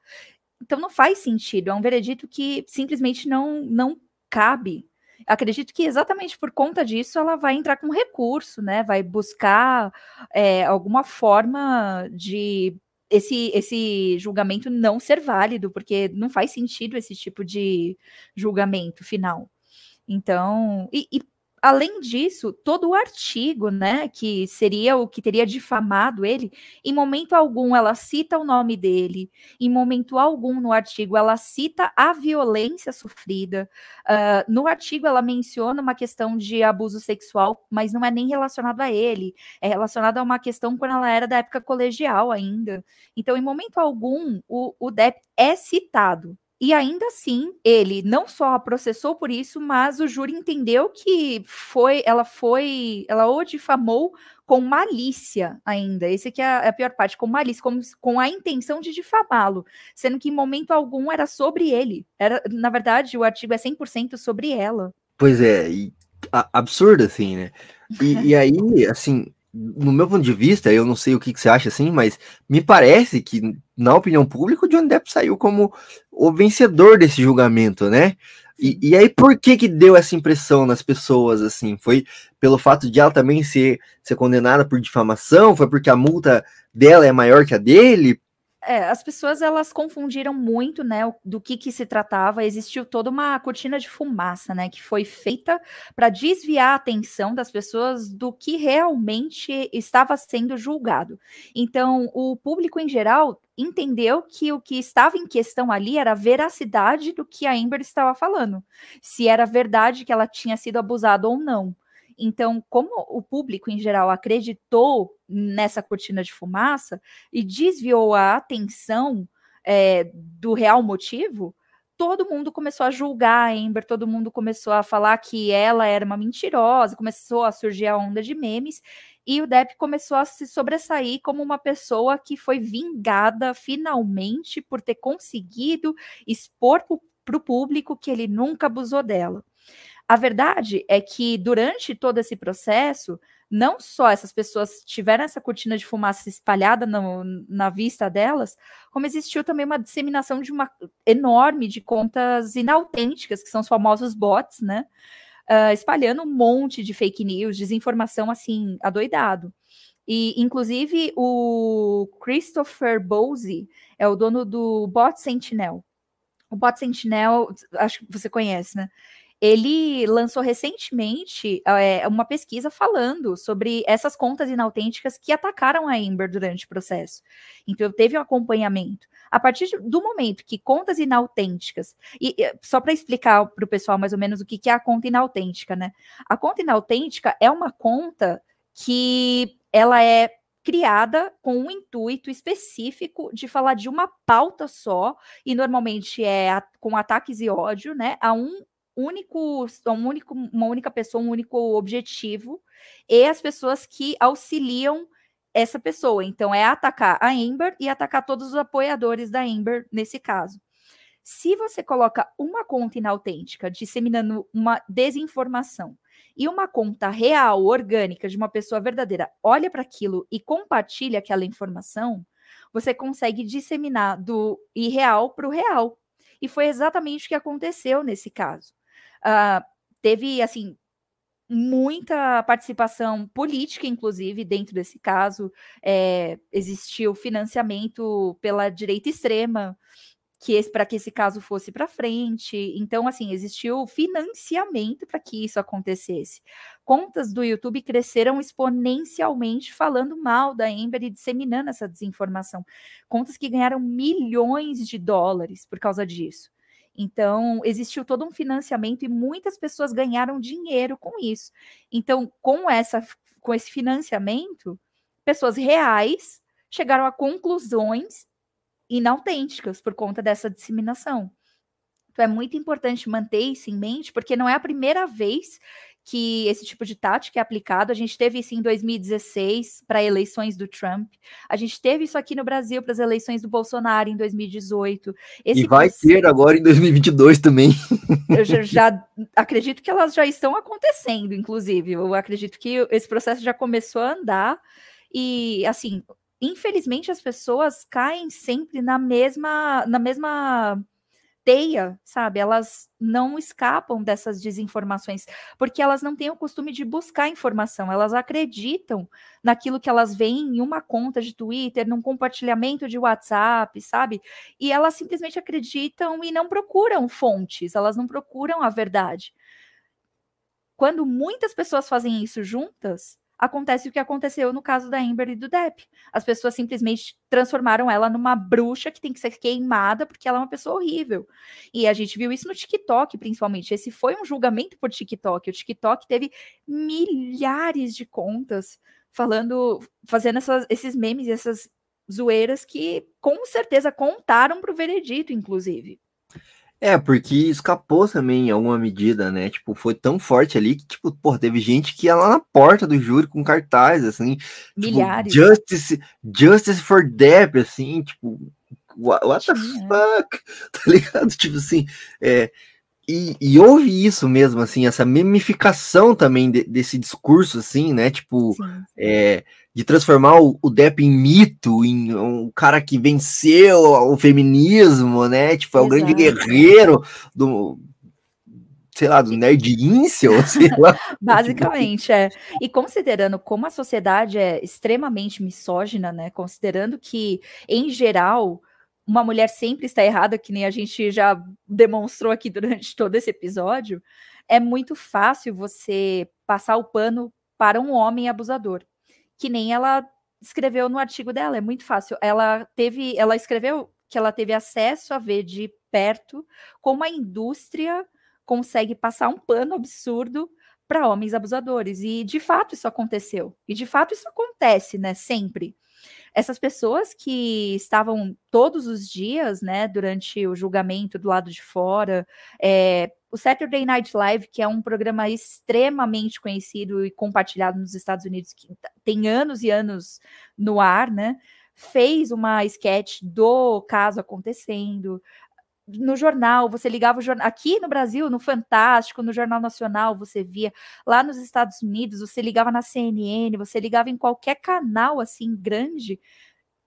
Então não faz sentido, é um veredito que simplesmente não, não cabe. Acredito que exatamente por conta disso ela vai entrar com recurso, né? Vai buscar é, alguma forma de esse, esse julgamento não ser válido, porque não faz sentido esse tipo de julgamento final. Então, e, e além disso, todo o artigo, né, que seria o que teria difamado ele, em momento algum ela cita o nome dele, em momento algum no artigo ela cita a violência sofrida. Uh, no artigo ela menciona uma questão de abuso sexual, mas não é nem relacionado a ele, é relacionado a uma questão quando ela era da época colegial ainda. Então, em momento algum, o, o Depp é citado. E ainda assim, ele não só a processou por isso, mas o júri entendeu que foi, ela foi, ela o difamou com malícia ainda. Esse aqui é, é a pior parte, com malícia, com, com a intenção de difamá-lo, sendo que em momento algum era sobre ele. Era, na verdade, o artigo é 100% sobre ela. Pois é, e, a, absurdo assim, né? E, e aí, assim, no meu ponto de vista, eu não sei o que, que, você acha assim, mas me parece que, na opinião pública, o Johnny Depp saiu como o vencedor desse julgamento, né? E, e, aí, por que que deu essa impressão nas pessoas, assim? Foi pelo fato de ela também ser, ser condenada por difamação? Foi porque a multa dela é maior que a dele? É, as pessoas elas confundiram muito, né, do que que se tratava. Existiu toda uma cortina de fumaça, né, que foi feita para desviar a atenção das pessoas do que realmente estava sendo julgado. Então, o público em geral entendeu que o que estava em questão ali era a veracidade do que a Amber estava falando, se era verdade que ela tinha sido abusada ou não. Então, como o público em geral acreditou nessa cortina de fumaça e desviou a atenção é, do real motivo, todo mundo começou a julgar a Amber, todo mundo começou a falar que ela era uma mentirosa, começou a surgir a onda de memes, e o Depp começou a se sobressair como uma pessoa que foi vingada finalmente por ter conseguido expor para o público que ele nunca abusou dela. A verdade é que durante todo esse processo, não só essas pessoas tiveram essa cortina de fumaça espalhada no, na vista delas, como existiu também uma disseminação de uma enorme de contas inautênticas, que são os famosos bots, né? Uh, espalhando um monte de fake news, desinformação assim, adoidado. E, inclusive, o Christopher Bowsey é o dono do Bot Sentinel. O Bot Sentinel, acho que você conhece, né? Ele lançou recentemente é, uma pesquisa falando sobre essas contas inautênticas que atacaram a Ember durante o processo. Então, teve um acompanhamento. A partir do momento que contas inautênticas, e, e só para explicar para o pessoal mais ou menos o que, que é a conta inautêntica, né? A conta inautêntica é uma conta que ela é criada com um intuito específico de falar de uma pauta só, e normalmente é a, com ataques e ódio, né, a um único, um único, uma única pessoa, um único objetivo, e as pessoas que auxiliam essa pessoa. Então, é atacar a Ember e atacar todos os apoiadores da Ember nesse caso. Se você coloca uma conta inautêntica disseminando uma desinformação e uma conta real, orgânica, de uma pessoa verdadeira, olha para aquilo e compartilha aquela informação, você consegue disseminar do irreal para o real. E foi exatamente o que aconteceu nesse caso. Uh, teve, assim, muita participação política, inclusive, dentro desse caso. É, existiu financiamento pela direita extrema que para que esse caso fosse para frente. Então, assim, existiu financiamento para que isso acontecesse. Contas do YouTube cresceram exponencialmente falando mal da Ember e disseminando essa desinformação. Contas que ganharam milhões de dólares por causa disso. Então, existiu todo um financiamento e muitas pessoas ganharam dinheiro com isso. Então, com essa com esse financiamento, pessoas reais chegaram a conclusões inautênticas por conta dessa disseminação. Então, é muito importante manter isso em mente, porque não é a primeira vez que esse tipo de tática é aplicado. A gente teve isso em 2016 para eleições do Trump. A gente teve isso aqui no Brasil para as eleições do Bolsonaro em 2018. Esse e vai ter agora em 2022 também. Eu já, já, acredito que elas já estão acontecendo, inclusive. Eu acredito que esse processo já começou a andar. E, assim, infelizmente as pessoas caem sempre na mesma, na mesma teia, sabe? Elas não escapam dessas desinformações, porque elas não têm o costume de buscar informação, elas acreditam naquilo que elas veem em uma conta de Twitter, num compartilhamento de WhatsApp, sabe? E elas simplesmente acreditam e não procuram fontes, elas não procuram a verdade. Quando muitas pessoas fazem isso juntas, acontece o que aconteceu no caso da Amber e do Depp. As pessoas simplesmente transformaram ela numa bruxa que tem que ser queimada porque ela é uma pessoa horrível. E a gente viu isso no TikTok, principalmente. Esse foi um julgamento por TikTok. O TikTok teve milhares de contas falando, fazendo essas, esses memes, essas zoeiras que com certeza contaram para o veredito, inclusive. É, porque escapou também em alguma medida, né? Tipo, foi tão forte ali que, tipo, pô, teve gente que ia lá na porta do júri com cartaz, assim. Tipo, Milhares. Tipo, justice, justice for Depp, assim, tipo, what, what the fuck? Tá ligado? Tipo assim, é, e, e, houve isso mesmo, assim, essa memificação também de, desse discurso, assim, né? Tipo, é, de transformar o, o Depp em mito, em um cara que venceu o feminismo, né? Tipo, é o grande guerreiro do, sei lá, do nerd incel, sei lá. Basicamente, é. E considerando como a sociedade é extremamente misógina, né? Considerando que, em geral, uma mulher sempre está errada, que nem a gente já demonstrou aqui durante todo esse episódio, é muito fácil você passar o pano para um homem abusador, que nem ela escreveu no artigo dela, é muito fácil. Ela teve, ela escreveu que ela teve acesso a ver de perto como a indústria consegue passar um pano absurdo para homens abusadores. E de fato isso aconteceu. E de fato isso acontece, né, sempre. Essas pessoas que estavam todos os dias, né, durante o julgamento do lado de fora, é, o Saturday Night Live, que é um programa extremamente conhecido e compartilhado nos Estados Unidos, que tem anos e anos no ar, né? Fez uma sketch do caso acontecendo no jornal, você ligava o jornal. Aqui no Brasil, no Fantástico, no Jornal Nacional, você via. Lá nos Estados Unidos, você ligava na CNN, você ligava em qualquer canal assim grande.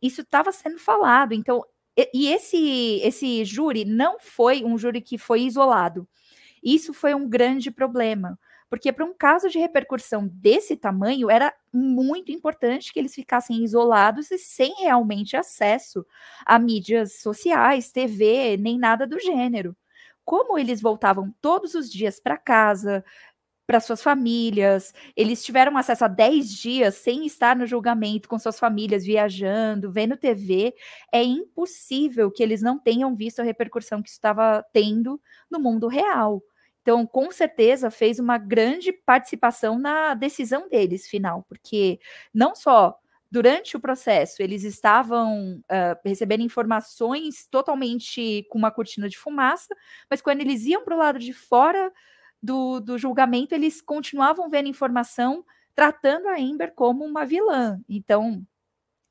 Isso estava sendo falado. Então, e, e esse, esse júri não foi um júri que foi isolado. Isso foi um grande problema porque para um caso de repercussão desse tamanho, era muito importante que eles ficassem isolados e sem realmente acesso a mídias sociais, TV, nem nada do gênero. Como eles voltavam todos os dias para casa, para suas famílias, eles tiveram acesso a 10 dias sem estar no julgamento com suas famílias, viajando, vendo TV, é impossível que eles não tenham visto a repercussão que estava tendo no mundo real. Então, com certeza, fez uma grande participação na decisão deles final, porque não só durante o processo eles estavam uh, recebendo informações totalmente com uma cortina de fumaça, mas quando eles iam para o lado de fora do, do julgamento, eles continuavam vendo informação tratando a Amber como uma vilã. Então,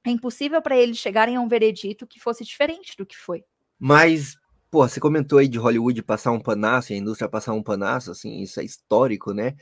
é impossível para eles chegarem a um veredito que fosse diferente do que foi. Mas pô, você comentou aí de Hollywood passar um panaço, a indústria passar um panaço, assim, isso é histórico, né?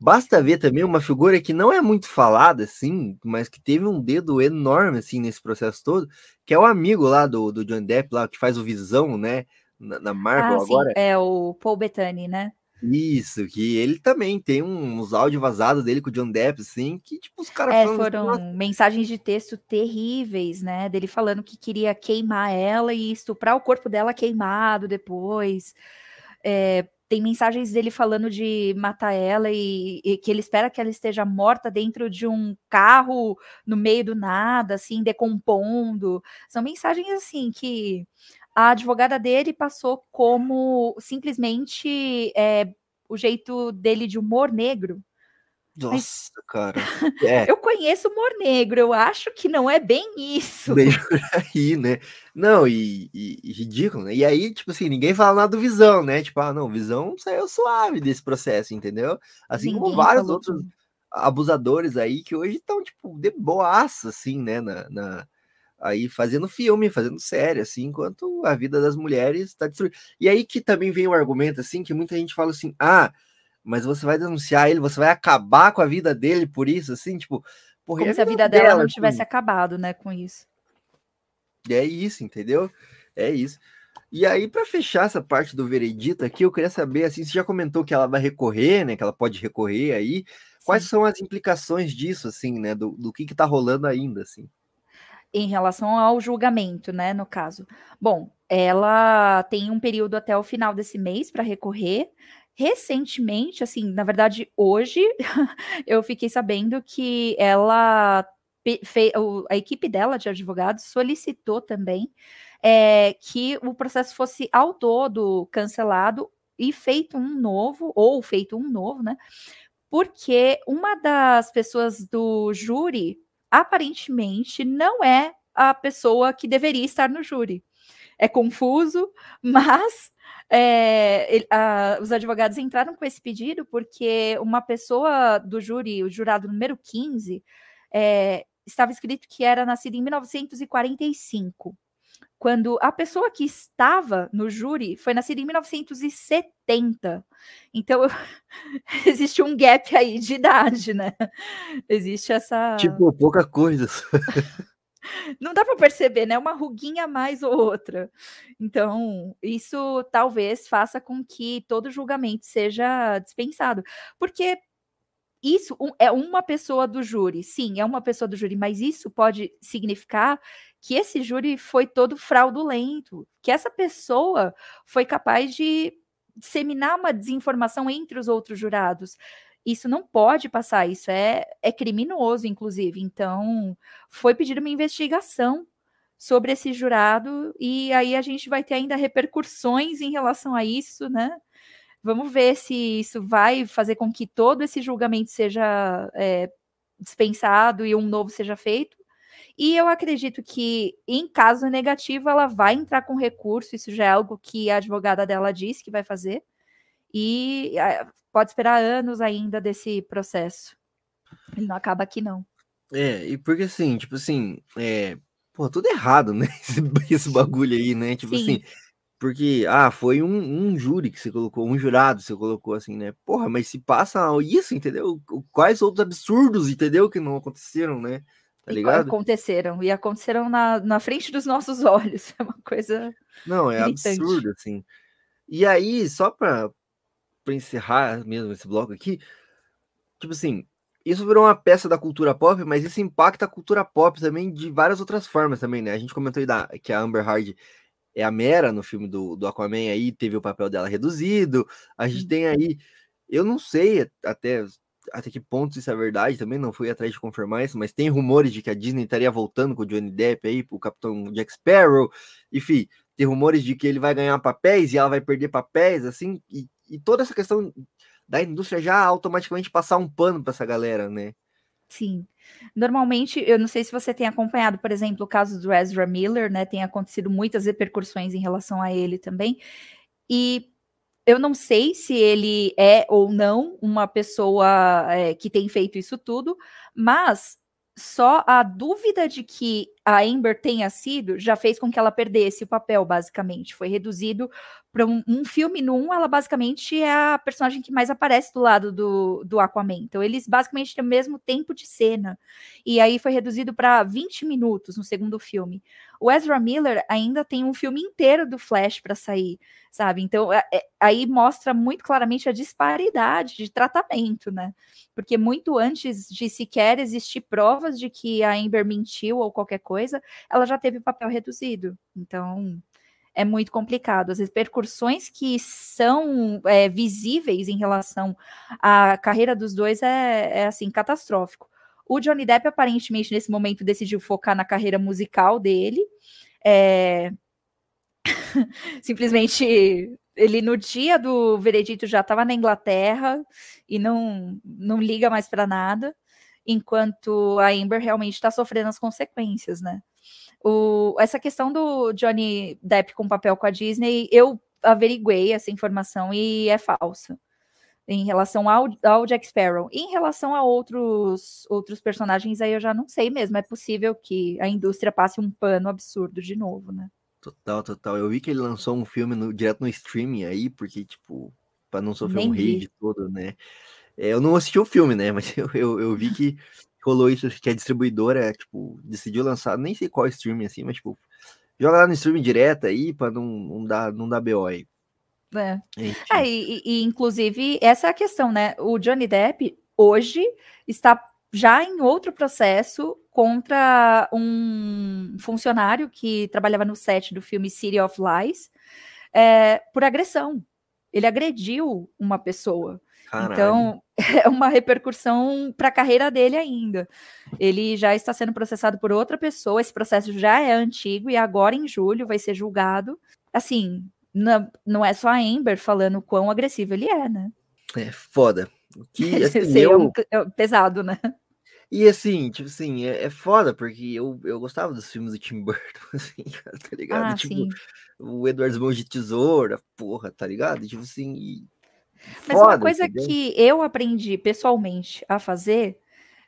Basta ver também uma figura que não é muito falada, assim, mas que teve um dedo enorme, assim, nesse processo todo, que é o amigo lá do, do John Depp, lá, que faz o Visão, né, na, na Marvel ah, agora. é o Paul Bettany, né? Isso, que ele também tem uns áudios vazados dele com o John Depp, assim, que tipo, os caras é, foram assim, mensagens de texto terríveis, né? Dele falando que queria queimar ela e estuprar o corpo dela queimado depois. É, tem mensagens dele falando de matar ela e, e, que ele espera que ela esteja morta dentro de um carro no meio do nada, assim, decompondo. São mensagens assim que a advogada dele passou como simplesmente é, o jeito dele de humor negro. Nossa, Mas, cara. É. eu conheço humor negro, eu acho que não é bem isso. Bem aí, né? Não, e, e, e, ridículo, né? E aí, tipo assim, ninguém fala nada do Visão, né? Tipo, ah, não, Visão saiu suave desse processo, entendeu? Assim ninguém como vários outros abusadores aí que hoje estão, tipo, de boaça, assim, né? Na, na, aí fazendo filme, fazendo série, assim, enquanto a vida das mulheres está destruída. E aí que também vem o argumento, assim, que muita gente fala assim, ah, mas você vai denunciar ele, você vai acabar com a vida dele por isso, assim, tipo... Porra, Como se a vida dela, dela não tivesse assim. acabado, né, com isso. É isso, entendeu? É isso. E aí, para fechar essa parte do veredito aqui, eu queria saber, assim, você já comentou que ela vai recorrer, né, que ela pode recorrer aí, quais são as implicações disso, assim, né, do, do que que tá rolando ainda, assim? Em relação ao julgamento, né, no caso. Bom, ela tem um período até o final desse mês para recorrer. Recentemente, assim, na verdade, hoje, eu fiquei sabendo que ela a equipe dela de advogados solicitou também é, que o processo fosse ao todo cancelado e feito um novo, ou feito um novo, né? Porque uma das pessoas do júri aparentemente não é a pessoa que deveria estar no júri. É confuso, mas é, ele, a, os advogados entraram com esse pedido porque uma pessoa do júri, o jurado número 15, é, estava escrito que era nascida em 1945 quando a pessoa que estava no júri foi nascida em 1970. Então, existe um gap aí de idade, né? Existe essa. Tipo, pouca coisa. não dá para perceber, né? Uma ruguinha mais ou outra. Então, isso talvez faça com que todo julgamento seja dispensado. Porque isso é uma pessoa do júri, sim, é uma pessoa do júri, mas isso pode significar que esse júri foi todo fraudulento, que essa pessoa foi capaz de disseminar uma desinformação entre os outros jurados. Isso não pode passar, isso é, é criminoso, inclusive. Então, foi pedida uma investigação sobre esse jurado, e aí a gente vai ter ainda repercussões em relação a isso, né? Vamos ver se isso vai fazer com que todo esse julgamento seja é, dispensado e um novo seja feito. E eu acredito que, em caso negativo, ela vai entrar com recurso. Isso já é algo que a advogada dela disse que vai fazer. E pode esperar anos ainda desse processo. Ele não acaba aqui, não. É, e porque assim, tipo assim, é, pô, tudo errado, né? Esse, esse bagulho aí, né? Tipo Sim. assim, porque, ah, foi um, um júri que você colocou, um jurado você colocou assim, né? Porra, mas se passa isso, entendeu? Quais outros absurdos, entendeu? Que não aconteceram, né? Tá ligado? Aconteceram, e aconteceram na, na frente dos nossos olhos. É uma coisa. Não, é irritante. absurdo, assim. E aí, só pra, pra encerrar mesmo esse bloco aqui, tipo assim, isso virou uma peça da cultura pop, mas isso impacta a cultura pop também de várias outras formas também, né? A gente comentou aí da, que a Amber Heard é a Mera no filme do, do Aquaman aí, teve o papel dela reduzido. A gente tem aí, eu não sei até, até que ponto isso é verdade, também não fui atrás de confirmar isso, mas tem rumores de que a Disney estaria voltando com o Johnny Depp aí, pro Capitão Jack Sparrow, enfim, tem rumores de que ele vai ganhar papéis e ela vai perder papéis, assim, e, e toda essa questão da indústria já automaticamente passar um pano para essa galera, né? Sim. Normalmente, eu não sei se você tem acompanhado, por exemplo, o caso do Ezra Miller, né? Tem acontecido muitas repercussões em relação a ele também. E eu não sei se ele é ou não uma pessoa é, que tem feito isso tudo, mas só a dúvida de que a Amber tenha sido já fez com que ela perdesse o papel, basicamente. Foi reduzido para um, um, filme no um, ela basicamente é a personagem que mais aparece do lado do, do Aquaman. Então, eles basicamente têm o mesmo tempo de cena. E aí foi reduzido para 20 minutos no segundo filme. O Ezra Miller ainda tem um filme inteiro do Flash para sair, sabe? Então, é, é, aí mostra muito claramente a disparidade de tratamento, né? Porque muito antes de sequer existir provas de que a Amber mentiu ou qualquer coisa, ela já teve papel reduzido. Então, é muito complicado. As repercussões que são é, visíveis em relação à carreira dos dois é, é, assim catastrófico. O Johnny Depp aparentemente nesse momento decidiu focar na carreira musical dele. É... Simplesmente ele no dia do veredito já estava na Inglaterra e não não liga mais para nada, enquanto a Amber realmente está sofrendo as consequências, né? O, essa questão do Johnny Depp com papel com a Disney, eu averiguei essa informação e é falsa. Em relação ao, ao Jack Sparrow. Em relação a outros, outros personagens, aí eu já não sei mesmo. É possível que a indústria passe um pano absurdo de novo, né? Total, total. Eu vi que ele lançou um filme no, direto no streaming aí, porque, tipo, para não sofrer Nem um rage todo, né? É, eu não assisti o filme, né? Mas eu, eu, eu vi que rolou isso, que a distribuidora, tipo, decidiu lançar, nem sei qual streaming assim, mas tipo, joga lá no streaming direto aí para não, não dar não dar BO aí. É. é e, e, inclusive, essa é a questão, né? O Johnny Depp hoje está já em outro processo contra um funcionário que trabalhava no set do filme City of Lies é, por agressão. Ele agrediu uma pessoa. Caralho. Então, é uma repercussão para a carreira dele ainda. Ele já está sendo processado por outra pessoa, esse processo já é antigo e agora em julho vai ser julgado. Assim, não, não é só a Amber falando quão agressivo ele é, né? É foda. Que, assim, eu... é pesado, né? E assim, tipo assim, é, é, foda, porque eu, eu gostava dos filmes do Tim Burton, assim, tá ligado? Ah, tipo, sim. o Edward Mãos de Tesoura, porra, tá ligado? Tipo assim, e mas Foda, uma coisa entendeu? que eu aprendi pessoalmente a fazer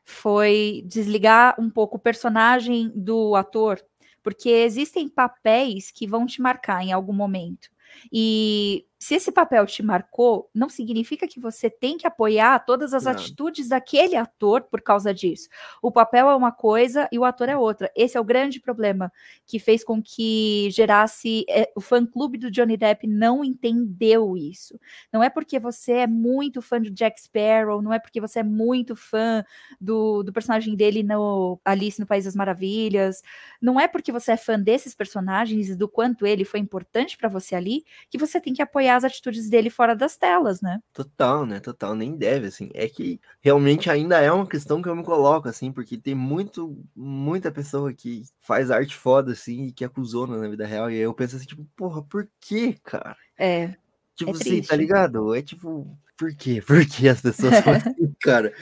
foi desligar um pouco o personagem do ator, porque existem papéis que vão te marcar em algum momento. E se esse papel te marcou, não significa que você tem que apoiar todas as atitudes daquele ator por causa disso. O papel é uma coisa e o ator é outra. Esse é o grande problema que fez com que gerasse. É, o fã-clube do Johnny Depp não entendeu isso. Não é porque você é muito fã do Jack Sparrow, não é porque você é muito fã do, do personagem dele no Alice no País das Maravilhas, não é porque você é fã desses personagens e do quanto ele foi importante para você ali, que você tem que apoiar as atitudes dele fora das telas, né? Total, né? Total, nem deve, assim. É que realmente ainda é uma questão que eu me coloco, assim, porque tem muito, muita pessoa que faz arte foda, assim, e que acusou na vida real, e aí eu penso assim, tipo, porra, por que, cara? É. Tipo é assim, tá ligado? É tipo, por quê? Por que as pessoas fazem assim, cara?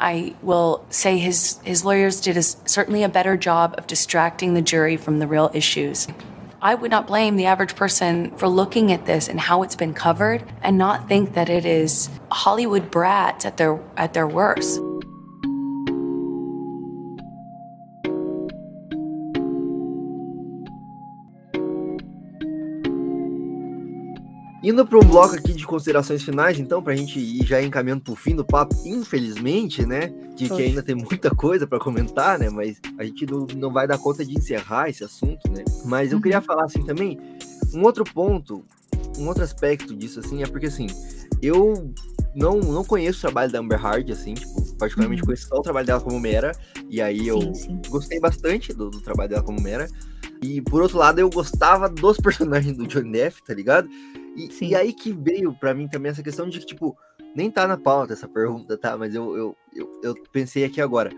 I will say his his lawyers did a, certainly a better job of distracting the jury from the real issues. I would not blame the average person for looking at this and how it's been covered and not think that it is Hollywood brats at their at their worst. Indo para um bloco aqui de considerações finais, então, para a gente ir já encaminhando para o fim do papo, infelizmente, né? Que, que ainda tem muita coisa para comentar, né? Mas a gente não, não vai dar conta de encerrar esse assunto, né? Mas eu uhum. queria falar assim também, um outro ponto, um outro aspecto disso, assim, é porque assim, eu não, não conheço o trabalho da Amber Hard, assim, tipo, particularmente uhum. conheço só o trabalho dela como Mera, e aí sim, eu sim. gostei bastante do, do trabalho dela como Mera. E por outro lado, eu gostava dos personagens do Johnny Depp, tá ligado? E, e, aí que veio para mim também essa questão de que, tipo, nem tá na pauta essa pergunta, tá? Mas eu, eu, eu, eu pensei aqui agora.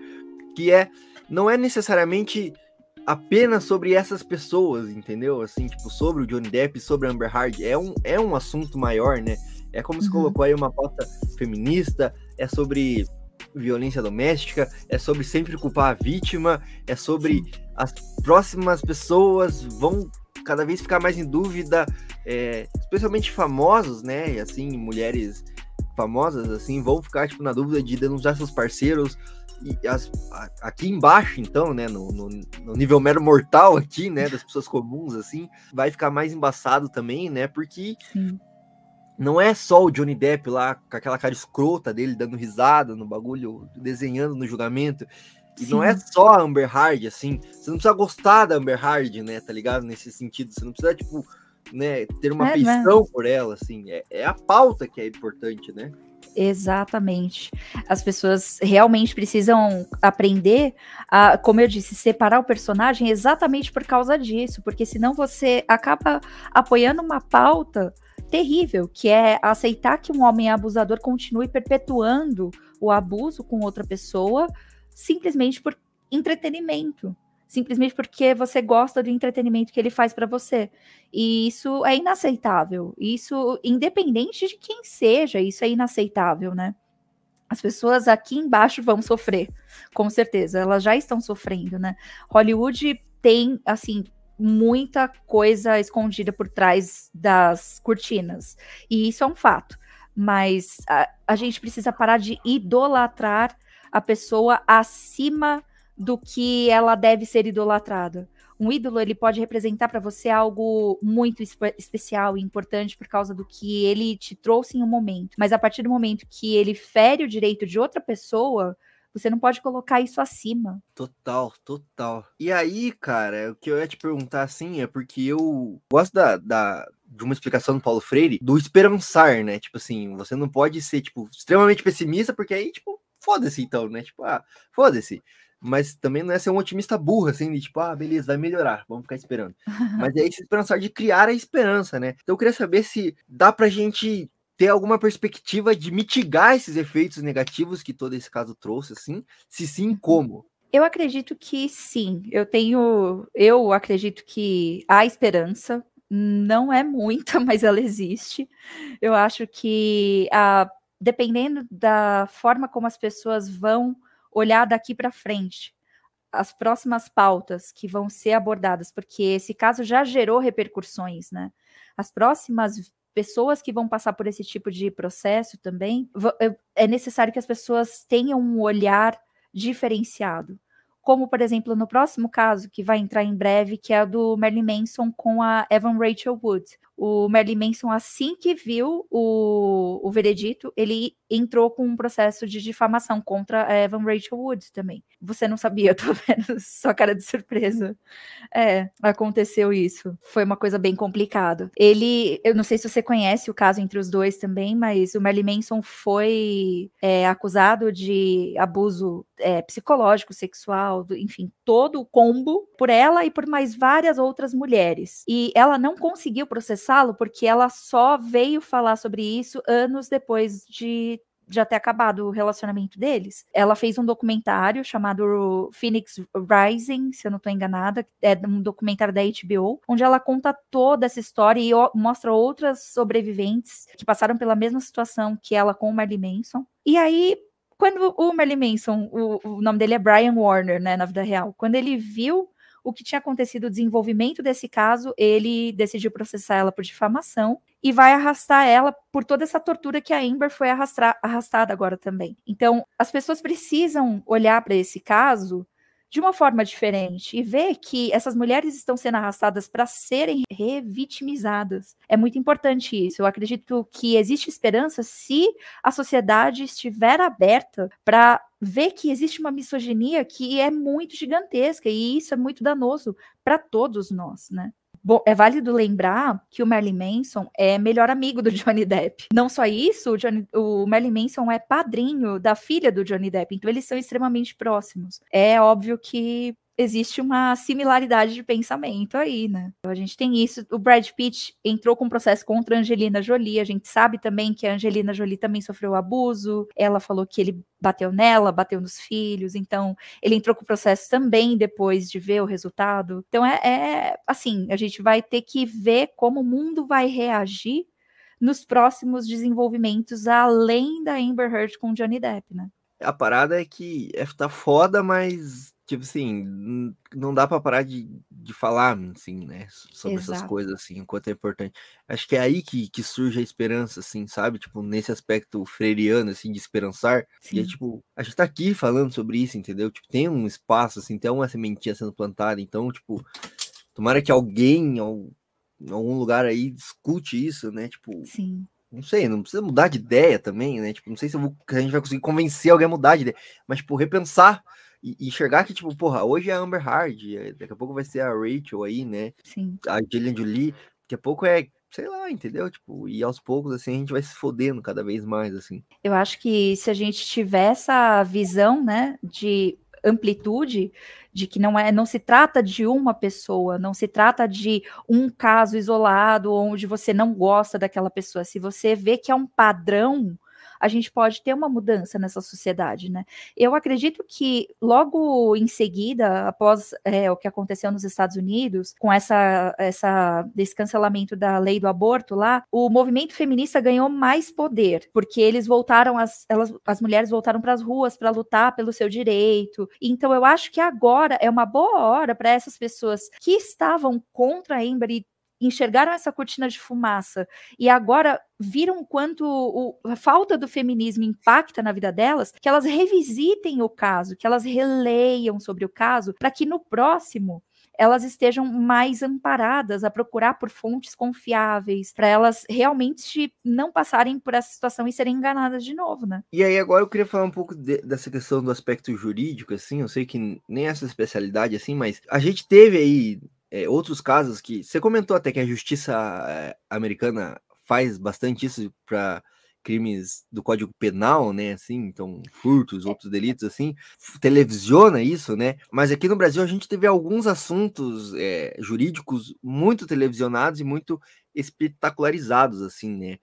Que é, não é necessariamente apenas sobre essas pessoas, entendeu? Assim, tipo, sobre o Johnny Depp, sobre a Amber Heard. É um, é um assunto maior, né? É como uhum. se colocou aí uma pauta feminista, é sobre violência doméstica, é sobre sempre culpar a vítima, é sobre as próximas pessoas vão cada vez ficar mais em dúvida, é, especialmente famosos, né? E assim, mulheres famosas, assim, vão ficar tipo, na dúvida de denunciar seus parceiros. E as, a, aqui embaixo, então, né, no, no, no, nível mero mortal aqui, né, das pessoas comuns, assim, vai ficar mais embaçado também, né, porque Sim. não é só o Johnny Depp lá com aquela cara escrota dele dando risada no bagulho, desenhando no julgamento, e Sim. não é só a Amber Hard, assim. Você não precisa gostar da Amber Hard, né? Tá ligado? Nesse sentido. Você não precisa, tipo, né, ter uma é, afeição por ela, assim. É, é a pauta que é importante, né? Exatamente. As pessoas realmente precisam aprender a, como eu disse, separar o personagem exatamente por causa disso, porque senão você acaba apoiando uma pauta terrível, que é aceitar que um homem abusador continue perpetuando o abuso com outra pessoa simplesmente por entretenimento. Simplesmente porque você gosta do entretenimento que ele faz para você. E isso é inaceitável. Isso, independente de quem seja, isso é inaceitável, né? As pessoas aqui embaixo vão sofrer, com certeza. Elas já estão sofrendo, né? Hollywood tem, assim, muita coisa escondida por trás das cortinas. E isso é um fato. Mas a, a gente precisa parar de idolatrar a pessoa acima do que ela deve ser idolatrada. Um ídolo ele pode representar para você algo muito espe especial e importante por causa do que ele te trouxe em um momento. Mas a partir do momento que ele fere o direito de outra pessoa, você não pode colocar isso acima. Total, total. E aí, cara, o que eu ia te perguntar assim é porque eu gosto da, da, de uma explicação do Paulo Freire do esperançar, né? Tipo assim, você não pode ser, tipo, extremamente pessimista, porque aí, tipo, foda-se então, né? Tipo, ah, foda-se. Mas também não é ser um otimista burro, assim, de tipo, ah, beleza, vai melhorar, vamos ficar esperando. Mas é esse esperançar de criar a esperança, né? Então eu queria saber se dá pra gente ter alguma perspectiva de mitigar esses efeitos negativos que todo esse caso trouxe, assim? Se sim, uhum. como? Eu acredito que sim. Eu tenho. Eu acredito que há esperança. Não é muita, mas ela existe. Eu acho que a dependendo da forma como as pessoas vão olhar daqui para frente, as próximas pautas que vão ser abordadas, porque esse caso já gerou repercussões, né? As próximas pessoas que vão passar por esse tipo de processo também, é necessário que as pessoas tenham um olhar diferenciado, como, por exemplo, no próximo caso, que vai entrar em breve, que é do Marilyn Manson com a Evan Rachel Wood. O Marilyn Manson, assim que viu o, o veredito, ele entrou com um processo de difamação contra a Evan Rachel Wood também. Você não sabia, tô vendo sua cara de surpresa. É, aconteceu isso. Foi uma coisa bem complicada. Ele, eu não sei se você conhece o caso entre os dois também, mas o Marilyn Manson foi é, acusado de abuso é, psicológico, sexual, enfim, todo o combo por ela e por mais várias outras mulheres. E ela não conseguiu processá-lo porque ela só veio falar sobre isso anos depois de já ter acabado o relacionamento deles. Ela fez um documentário chamado Phoenix Rising, se eu não estou enganada, é um documentário da HBO, onde ela conta toda essa história e mostra outras sobreviventes que passaram pela mesma situação que ela com o Marilyn Manson. E aí, quando o Marilyn Manson, o, o nome dele é Brian Warner, né, na vida real, quando ele viu o que tinha acontecido, o desenvolvimento desse caso, ele decidiu processar ela por difamação e vai arrastar ela por toda essa tortura que a Amber foi arrastada agora também. Então, as pessoas precisam olhar para esse caso de uma forma diferente e ver que essas mulheres estão sendo arrastadas para serem revitimizadas. É muito importante isso. Eu acredito que existe esperança se a sociedade estiver aberta para ver que existe uma misoginia que é muito gigantesca e isso é muito danoso para todos nós, né? Bom, é válido lembrar que o Merlin Manson é melhor amigo do Johnny Depp. Não só isso, o, Johnny, o Merlin Manson é padrinho da filha do Johnny Depp, então eles são extremamente próximos. É óbvio que existe uma similaridade de pensamento aí, né? A gente tem isso. O Brad Pitt entrou com um processo contra a Angelina Jolie. A gente sabe também que a Angelina Jolie também sofreu abuso. Ela falou que ele bateu nela, bateu nos filhos. Então, ele entrou com o processo também depois de ver o resultado. Então, é, é assim: a gente vai ter que ver como o mundo vai reagir nos próximos desenvolvimentos, além da Amber Heard com Johnny Depp, né? A parada é que é, tá foda, mas tipo assim, não dá para parar de, de falar, assim, né, sobre Exato. essas coisas, assim, o quanto é importante. Acho que é aí que, que surge a esperança, assim, sabe? Tipo, nesse aspecto freiriano, assim, de esperançar. Sim. E é tipo, a gente tá aqui falando sobre isso, entendeu? Tipo, tem um espaço, assim, tem uma sementinha sendo plantada, então, tipo, tomara que alguém, em algum lugar aí, discute isso, né? Tipo, Sim não sei, não precisa mudar de ideia também, né? Tipo, não sei se vou, a gente vai conseguir convencer alguém a mudar de ideia, mas, tipo, repensar e, enxergar que, tipo, porra, hoje é a Amber Hard, eh, daqui a pouco vai ser a Rachel aí, né? Sim. A Jillian Jolie, daqui a pouco é, sei lá, entendeu? Tipo, e aos poucos, assim, a gente vai se fodendo cada vez mais, assim. Eu acho que se a gente tiver essa visão, né, de amplitude de que não é não se trata de uma pessoa, não se trata de um caso isolado onde você não gosta daquela pessoa. Se você vê que é um padrão, a gente pode ter uma mudança nessa sociedade, né? Eu acredito que logo em seguida, após é, o que aconteceu nos Estados Unidos, com essa, essa desse cancelamento da lei do aborto lá, o movimento feminista ganhou mais poder, porque eles voltaram, as, elas, as mulheres voltaram para as ruas para lutar pelo seu direito. Então eu acho que agora é uma boa hora para essas pessoas que estavam contra a Amber e enxergaram essa cortina de fumaça e agora viram quanto o, a falta do feminismo impacta na vida delas, que elas revisitem o caso, que elas releiam sobre o caso, para que no próximo elas estejam mais amparadas a procurar por fontes confiáveis, para elas realmente não passarem por essa situação e serem enganadas de novo, né? E aí agora eu queria falar um pouco de, dessa questão do aspecto jurídico, assim, eu sei que nem essa especialidade, assim, mas a gente teve aí é, outros casos que você comentou até que a justiça é, americana faz bastante isso para crimes do Código Penal, né, assim, então furtos, outros delitos, assim, televisiona isso, né, mas aqui no Brasil a gente teve alguns assuntos é, jurídicos muito televisionados e muito espetacularizados, assim, né,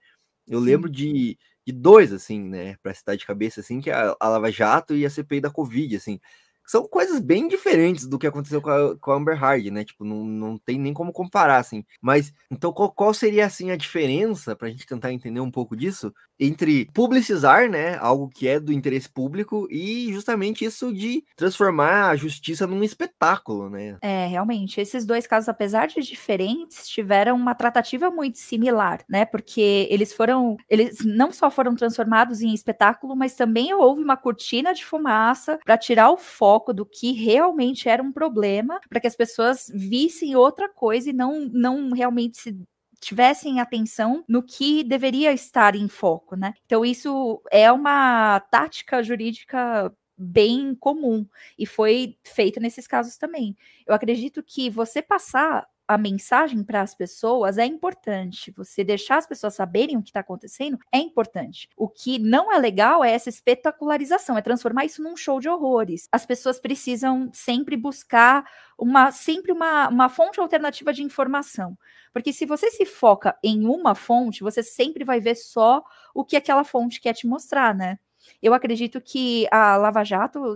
eu Sim. lembro de, de dois, assim, né, para citar de cabeça, assim, que é a, a Lava Jato e a CPI da Covid, assim, são coisas bem diferentes do que aconteceu com a, com a Amber Hard, né? Tipo, não, não tem nem como comparar, assim. Mas, então, qual, qual seria, assim, a diferença, para a gente tentar entender um pouco disso, entre publicizar, né, algo que é do interesse público e justamente isso de transformar a justiça num espetáculo, né? É, realmente. Esses dois casos, apesar de diferentes, tiveram uma tratativa muito similar, né? Porque eles foram, eles não só foram transformados em espetáculo, mas também houve uma cortina de fumaça para tirar o foco foco do que realmente era um problema, para que as pessoas vissem outra coisa e não, não realmente se tivessem atenção no que deveria estar em foco, né? Então isso é uma tática jurídica bem comum e foi feita nesses casos também. Eu acredito que você passar a mensagem para as pessoas é importante. Você deixar as pessoas saberem o que está acontecendo é importante. O que não é legal é essa espetacularização, é transformar isso num show de horrores. As pessoas precisam sempre buscar uma sempre uma, uma fonte alternativa de informação. Porque se você se foca em uma fonte, você sempre vai ver só o que aquela fonte quer te mostrar, né? Eu acredito que a Lava Jato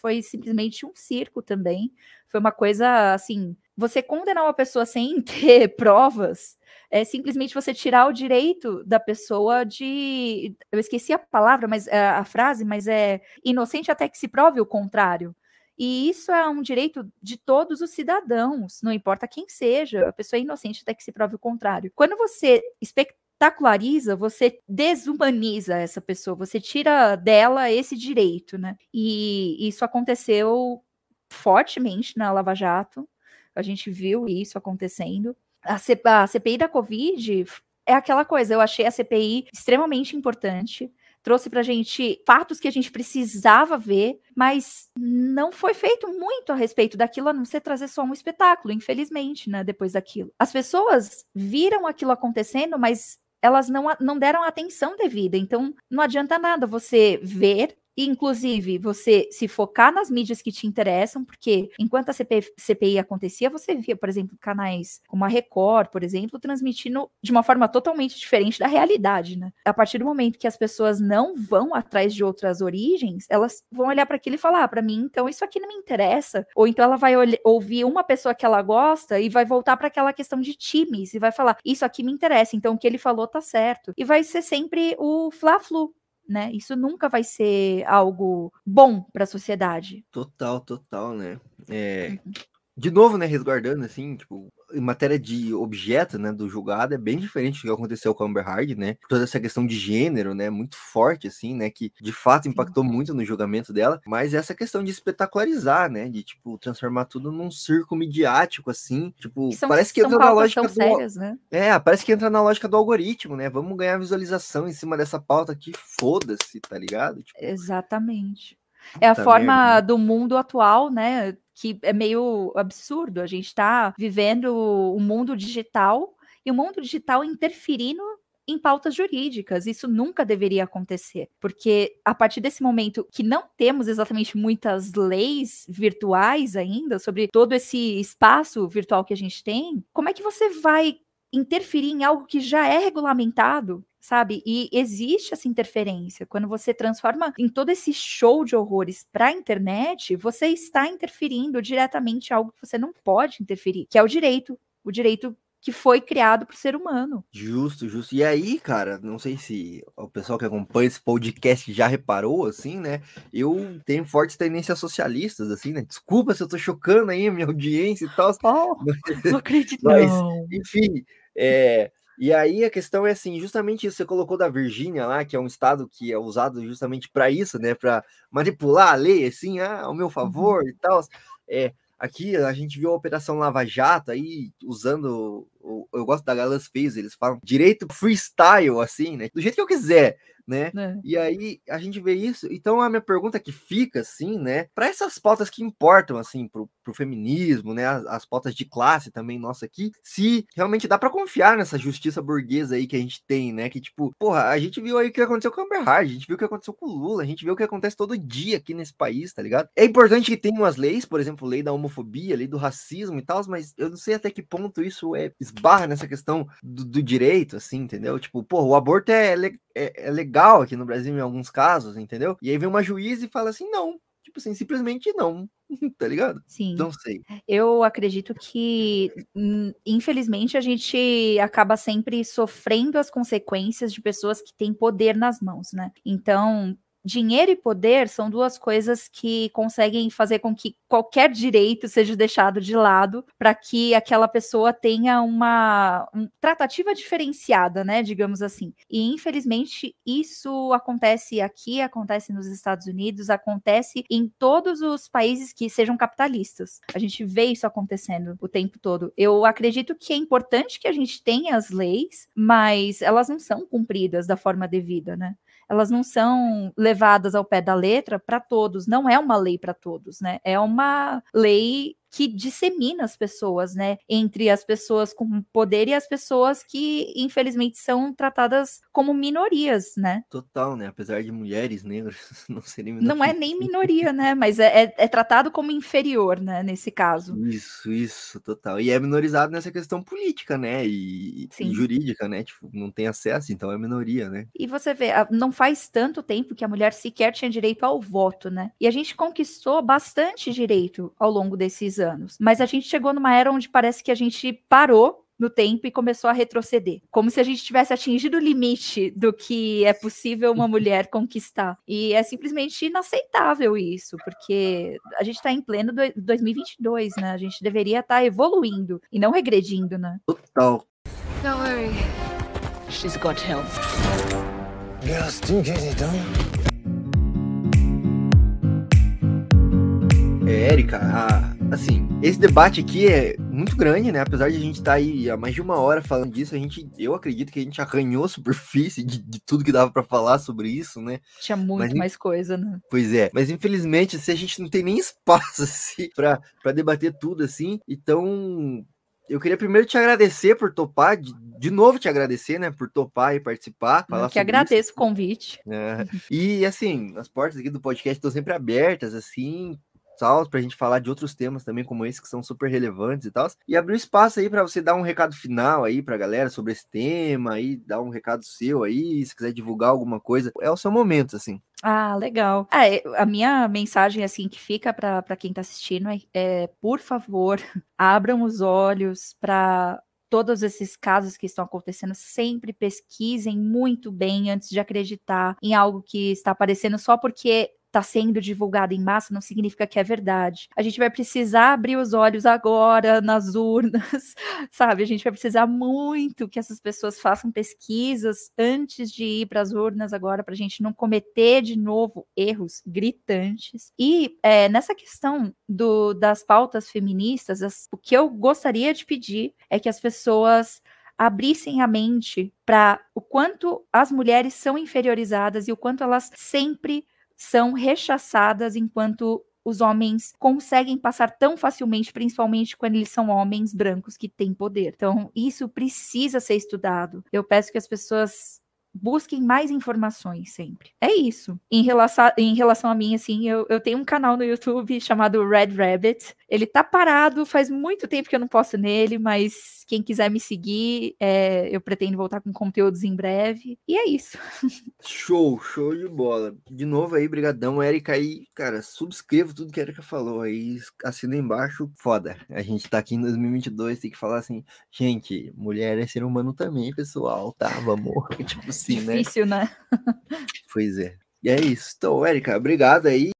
foi simplesmente um circo também. Foi uma coisa assim você condenar uma pessoa sem ter provas é simplesmente você tirar o direito da pessoa de. Eu esqueci a palavra, mas é, a frase, mas é inocente até que se prove o contrário. E isso é um direito de todos os cidadãos, não importa quem seja, a pessoa é inocente até que se prove o contrário. Quando você espetaculariza, você desumaniza essa pessoa, você tira dela esse direito, né? E isso aconteceu fortemente na Lava Jato. A gente viu isso acontecendo. A, C a CPI da Covid é aquela coisa, eu achei a CPI extremamente importante trouxe para a gente fatos que a gente precisava ver, mas não foi feito muito a respeito daquilo, a não ser trazer só um espetáculo, infelizmente, né? Depois daquilo. As pessoas viram aquilo acontecendo, mas elas não, não deram atenção devida. Então, não adianta nada você ver inclusive, você se focar nas mídias que te interessam, porque enquanto a CPI, CPI, acontecia, você via, por exemplo, canais como a Record, por exemplo, transmitindo de uma forma totalmente diferente da realidade, né? A partir do momento que as pessoas não vão atrás de outras origens, elas vão olhar para aquilo e falar: ah, para mim, então isso aqui não me interessa. Ou então ela vai ouvir uma pessoa que ela gosta e vai voltar para aquela questão de times e vai falar: isso aqui me interessa, então o que ele falou tá certo. E vai ser sempre o fla-flu, né? Isso nunca vai ser algo bom para a sociedade. Total, total, né? É, uhum. De novo, né, resguardando assim, tipo, em matéria de objeto, né, do julgado, é bem diferente do que aconteceu com a Amber Heard, né? Toda essa questão de gênero, né, muito forte, assim, né, que de fato impactou muito no julgamento dela, mas essa questão de espetacularizar, né, de, tipo, transformar tudo num circo midiático, assim, tipo, são, parece que entra na lógica do... Sérias, né? É, parece que entra na lógica do algoritmo, né? Vamos ganhar visualização em cima dessa pauta aqui, foda-se, tá ligado? Tipo... Exatamente. É a forma merda. Né? do mundo atual, né? Que é meio absurdo. A gente está vivendo o um mundo digital e o mundo digital interferindo em pautas jurídicas. Isso nunca deveria acontecer, porque a partir desse momento que não temos exatamente muitas leis virtuais ainda sobre todo esse espaço virtual que a gente tem, como é que você vai interferir em algo que já é regulamentado sabe? E existe essa interferência. Quando você transforma em todo esse show de horrores para a internet, você está interferindo diretamente em algo que você não pode interferir, que é o direito, o direito que foi criado para o ser humano. Justo, justo. E aí, cara, não sei se o pessoal que acompanha esse podcast já reparou, assim, né? Eu tenho fortes tendências socialistas, assim, né? Desculpa se eu tô chocando aí a minha audiência e tal. Oh, não acredito, Mas, não. Enfim, é, e aí a questão é assim, justamente isso, você colocou da Virgínia lá, que é um estado que é usado justamente para isso, né, para manipular a lei, assim, ah, ao meu favor uhum. e tal. É, aqui a gente viu a Operação Lava Jato aí usando, eu gosto da Galas fez, eles falam direito freestyle, assim, né, do jeito que eu quiser né? É. E aí a gente vê isso. Então a minha pergunta que fica, assim, né? Para essas pautas que importam, assim, pro, pro feminismo, né? As, as, pautas de classe também, nossa, aqui, se realmente dá para confiar nessa justiça burguesa aí que a gente tem, né? Que, tipo, porra, a gente viu aí o que aconteceu com a Amber Heard, a gente viu o que aconteceu com o Lula, a gente viu o que acontece todo dia aqui nesse país, tá ligado? É importante que tenha umas leis, por exemplo, lei da homofobia, lei do racismo e tal, mas eu não sei até que ponto isso é esbarra nessa questão do, do direito, assim, entendeu? Tipo, porra, o aborto é, é, é legal aqui no Brasil em alguns casos, entendeu? E aí vem uma juíza e fala assim, não, tipo assim, simplesmente não, tá ligado? Sim. Não sei. Eu acredito que, hum, infelizmente, a gente acaba sempre sofrendo as consequências de pessoas que têm poder nas mãos, né? Então, dinheiro e poder são duas coisas que conseguem fazer com que qualquer direito seja deixado de lado para que aquela pessoa tenha uma um, tratativa diferenciada, né, digamos assim. E infelizmente isso acontece aqui, acontece nos Estados Unidos, acontece em todos os países que sejam capitalistas. A gente vê isso acontecendo o tempo todo. Eu acredito que é importante que a gente tenha as leis, mas elas não são cumpridas da forma devida, né? Elas não são levadas ao pé da letra para todos, não é uma lei para todos, né? É uma lei que dissemina as pessoas, né? Entre as pessoas com poder e as pessoas que, infelizmente, são tratadas como minorias, né? Total, né? Apesar de mulheres negras não serem minorias. Não é nem minoria, né? Mas é, é, é, tratado como inferior, né? Nesse caso. Isso, isso, total. E é minorizado nessa questão política, né? E, e jurídica, né? Tipo, não tem acesso, então é minoria, né? E você vê, não faz tanto tempo que a mulher sequer tinha direito ao voto, né? E a gente conquistou bastante direito ao longo desses anos. Mas a gente chegou numa era onde parece que a gente parou no tempo e começou a retroceder, como se a gente tivesse atingido o limite do que é possível uma mulher conquistar. E é simplesmente inaceitável isso, porque a gente está em pleno 2022, né? A gente deveria estar tá evoluindo e não regredindo, né? Total. Don't worry. She's got help. Girls do get it done. É, Érica, assim, esse debate aqui é muito grande, né? Apesar de a gente estar tá aí há mais de uma hora falando disso, a gente, eu acredito que a gente arranhou a superfície de, de tudo que dava para falar sobre isso, né? Tinha muito mas, mais coisa, né? Pois é, mas infelizmente, se assim, a gente não tem nem espaço assim para debater tudo assim, então eu queria primeiro te agradecer por topar, de, de novo te agradecer, né, por topar e participar. Falar eu que agradeço isso. o convite. É. E assim, as portas aqui do podcast estão sempre abertas, assim, tal, para a gente falar de outros temas também como esse que são super relevantes e tal. E abrir espaço aí para você dar um recado final aí para a galera sobre esse tema aí, dar um recado seu aí, se quiser divulgar alguma coisa, é o seu momento, assim. Ah, legal. É, a minha mensagem, assim, que fica para quem está assistindo é, é, por favor, abram os olhos para todos esses casos que estão acontecendo, sempre pesquisem muito bem antes de acreditar em algo que está aparecendo só porque está sendo divulgado em massa não significa que é verdade. A gente vai precisar abrir os olhos agora nas urnas, sabe? A gente vai precisar muito que essas pessoas façam pesquisas antes de ir para as urnas agora, para a gente não cometer de novo erros gritantes. E é, nessa questão do, das pautas feministas, as, o que eu gostaria de pedir é que as pessoas abrissem a mente para o quanto as mulheres são inferiorizadas e o quanto elas sempre são rechaçadas enquanto os homens conseguem passar tão facilmente, principalmente quando eles são homens brancos que têm poder. Então, isso precisa ser estudado. Eu peço que as pessoas busquem mais informações sempre. É isso. Em relação, em relação a mim, assim, eu, eu tenho um canal no YouTube chamado Red Rabbit. Ele tá parado, faz muito tempo que eu não posto nele, mas quem quiser me seguir, é, eu pretendo voltar com conteúdos em breve. E é isso. Show, show de bola. De novo aí, brigadão, Érica. Aí, cara, subscrevo tudo que a Érica falou aí, assina embaixo. Foda. A gente tá aqui em 2022, tem que falar assim, gente, mulher é ser humano também, pessoal, tá? Vamos, tipo assim, né? Difícil, né? pois é. E é isso. Então, Érica, obrigado aí.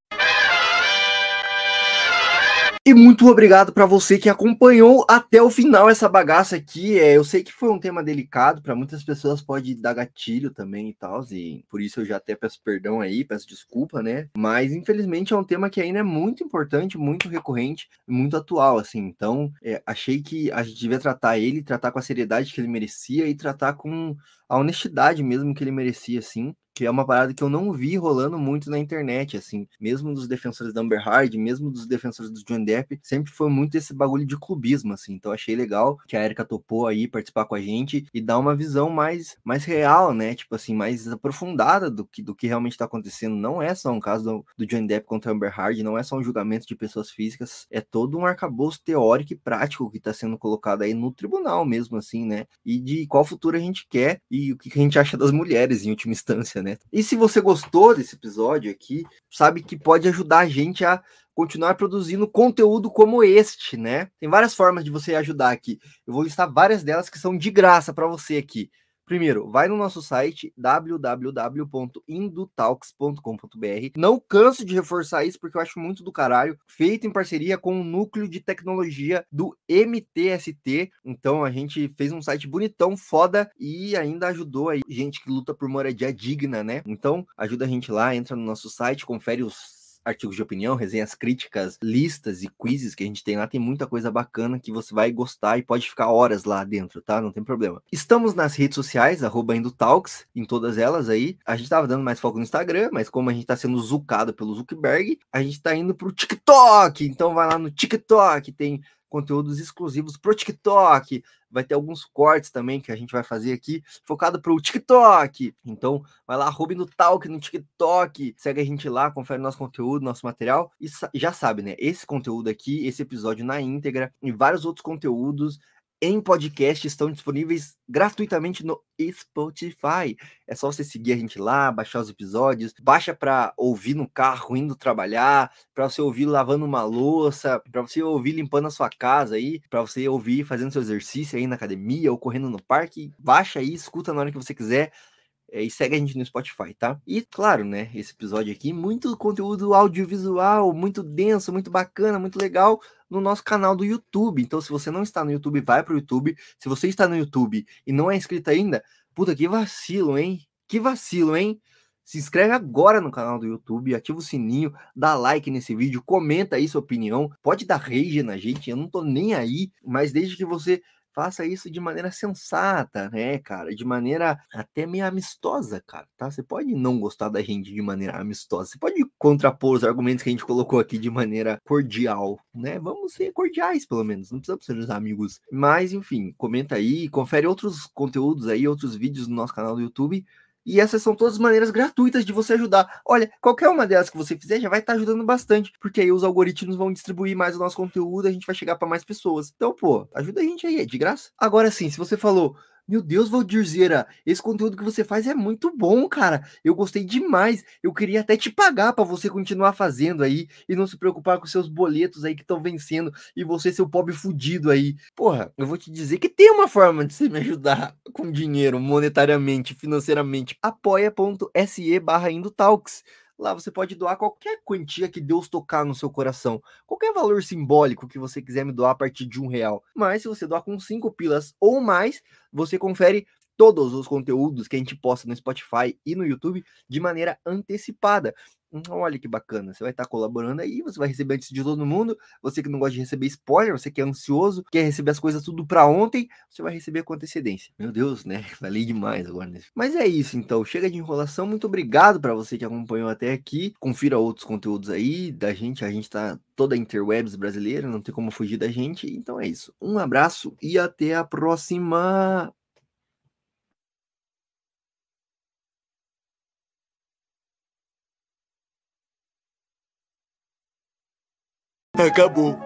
E muito obrigado para você que acompanhou até o final essa bagaça aqui. É, eu sei que foi um tema delicado, para muitas pessoas pode dar gatilho também e tal, e por isso eu já até peço perdão aí, peço desculpa, né? Mas infelizmente é um tema que ainda é muito importante, muito recorrente, muito atual, assim. Então, é, achei que a gente devia tratar ele, tratar com a seriedade que ele merecia e tratar com a honestidade mesmo que ele merecia, assim que é uma parada que eu não vi rolando muito na internet, assim, mesmo dos defensores da Amber Heard, mesmo dos defensores do John Depp, sempre foi muito esse bagulho de clubismo, assim, então achei legal que a Erika topou aí participar com a gente e dar uma visão mais, mais real, né, tipo assim, mais aprofundada do que, do que realmente tá acontecendo, não é só um caso do, do John Depp contra a Amber Heard, não é só um julgamento de pessoas físicas, é todo um arcabouço teórico e prático que tá sendo colocado aí no tribunal mesmo, assim, né, e de qual futuro a gente quer e o que a gente acha das mulheres em última instância, né? E se você gostou desse episódio aqui, sabe que pode ajudar a gente a continuar produzindo conteúdo como este, né? Tem várias formas de você ajudar aqui. Eu vou listar várias delas que são de graça para você aqui. Primeiro, vai no nosso site www.indutalks.com.br. Não canso de reforçar isso porque eu acho muito do caralho. Feito em parceria com o núcleo de tecnologia do MTST. Então a gente fez um site bonitão, foda e ainda ajudou aí gente que luta por moradia digna, né? Então ajuda a gente lá, entra no nosso site, confere os artigos de opinião, resenhas críticas, listas e quizzes que a gente tem lá. Tem muita coisa bacana que você vai gostar e pode ficar horas lá dentro, tá? Não tem problema. Estamos nas redes sociais, arroba Talks, em todas elas aí. A gente tava dando mais foco no Instagram, mas como a gente tá sendo zucado pelo Zuckerberg, a gente tá indo pro TikTok. Então vai lá no TikTok, tem conteúdos exclusivos pro TikTok. Vai ter alguns cortes também que a gente vai fazer aqui, focado pro TikTok. Então, vai lá, no Talk no TikTok. Segue a gente lá, confere nosso conteúdo, nosso material. E já sabe, né? Esse conteúdo aqui, esse episódio na íntegra e vários outros conteúdos em podcast estão disponíveis gratuitamente no Spotify. É só você seguir a gente lá, baixar os episódios, baixa para ouvir no carro indo trabalhar, para você ouvir lavando uma louça, para você ouvir limpando a sua casa aí, para você ouvir fazendo seu exercício aí na academia ou correndo no parque. Baixa aí, escuta na hora que você quiser. É, e segue a gente no Spotify, tá? E claro, né, esse episódio aqui, muito conteúdo audiovisual, muito denso, muito bacana, muito legal no nosso canal do YouTube. Então, se você não está no YouTube, vai para o YouTube. Se você está no YouTube e não é inscrito ainda, puta que vacilo, hein? Que vacilo, hein? Se inscreve agora no canal do YouTube, ativa o sininho, dá like nesse vídeo, comenta aí sua opinião, pode dar rage na gente, eu não tô nem aí, mas desde que você faça isso de maneira sensata, né, cara? De maneira até meio amistosa, cara, tá? Você pode não gostar da gente de maneira amistosa, você pode contrapor os argumentos que a gente colocou aqui de maneira cordial, né? Vamos ser cordiais, pelo menos, não precisamos ser os amigos. Mas, enfim, comenta aí, confere outros conteúdos aí, outros vídeos no nosso canal do YouTube e essas são todas maneiras gratuitas de você ajudar. Olha, qualquer uma delas que você fizer já vai estar tá ajudando bastante, porque aí os algoritmos vão distribuir mais o nosso conteúdo, a gente vai chegar para mais pessoas. Então, pô, ajuda a gente aí, é de graça. Agora sim, se você falou, meu Deus, Valdirzeira, esse conteúdo que você faz é muito bom, cara. Eu gostei demais. Eu queria até te pagar para você continuar fazendo aí e não se preocupar com seus boletos aí que estão vencendo e você ser o pobre fudido aí. Porra, eu vou te dizer que tem uma forma de você me ajudar com dinheiro, monetariamente, financeiramente. apoia.se barra Indotalks. Lá você pode doar qualquer quantia que Deus tocar no seu coração. Qualquer valor simbólico que você quiser me doar a partir de um real. Mas se você doar com cinco pilas ou mais, você confere todos os conteúdos que a gente posta no Spotify e no YouTube de maneira antecipada. Então, olha que bacana, você vai estar colaborando aí, você vai receber antes de todo mundo. Você que não gosta de receber spoiler, você que é ansioso, quer receber as coisas tudo para ontem, você vai receber com antecedência. Meu Deus, né? Falei demais agora. Mas é isso, então. Chega de enrolação. Muito obrigado para você que acompanhou até aqui. Confira outros conteúdos aí da gente. A gente tá toda interwebs brasileira, não tem como fugir da gente. Então é isso. Um abraço e até a próxima. Acabou.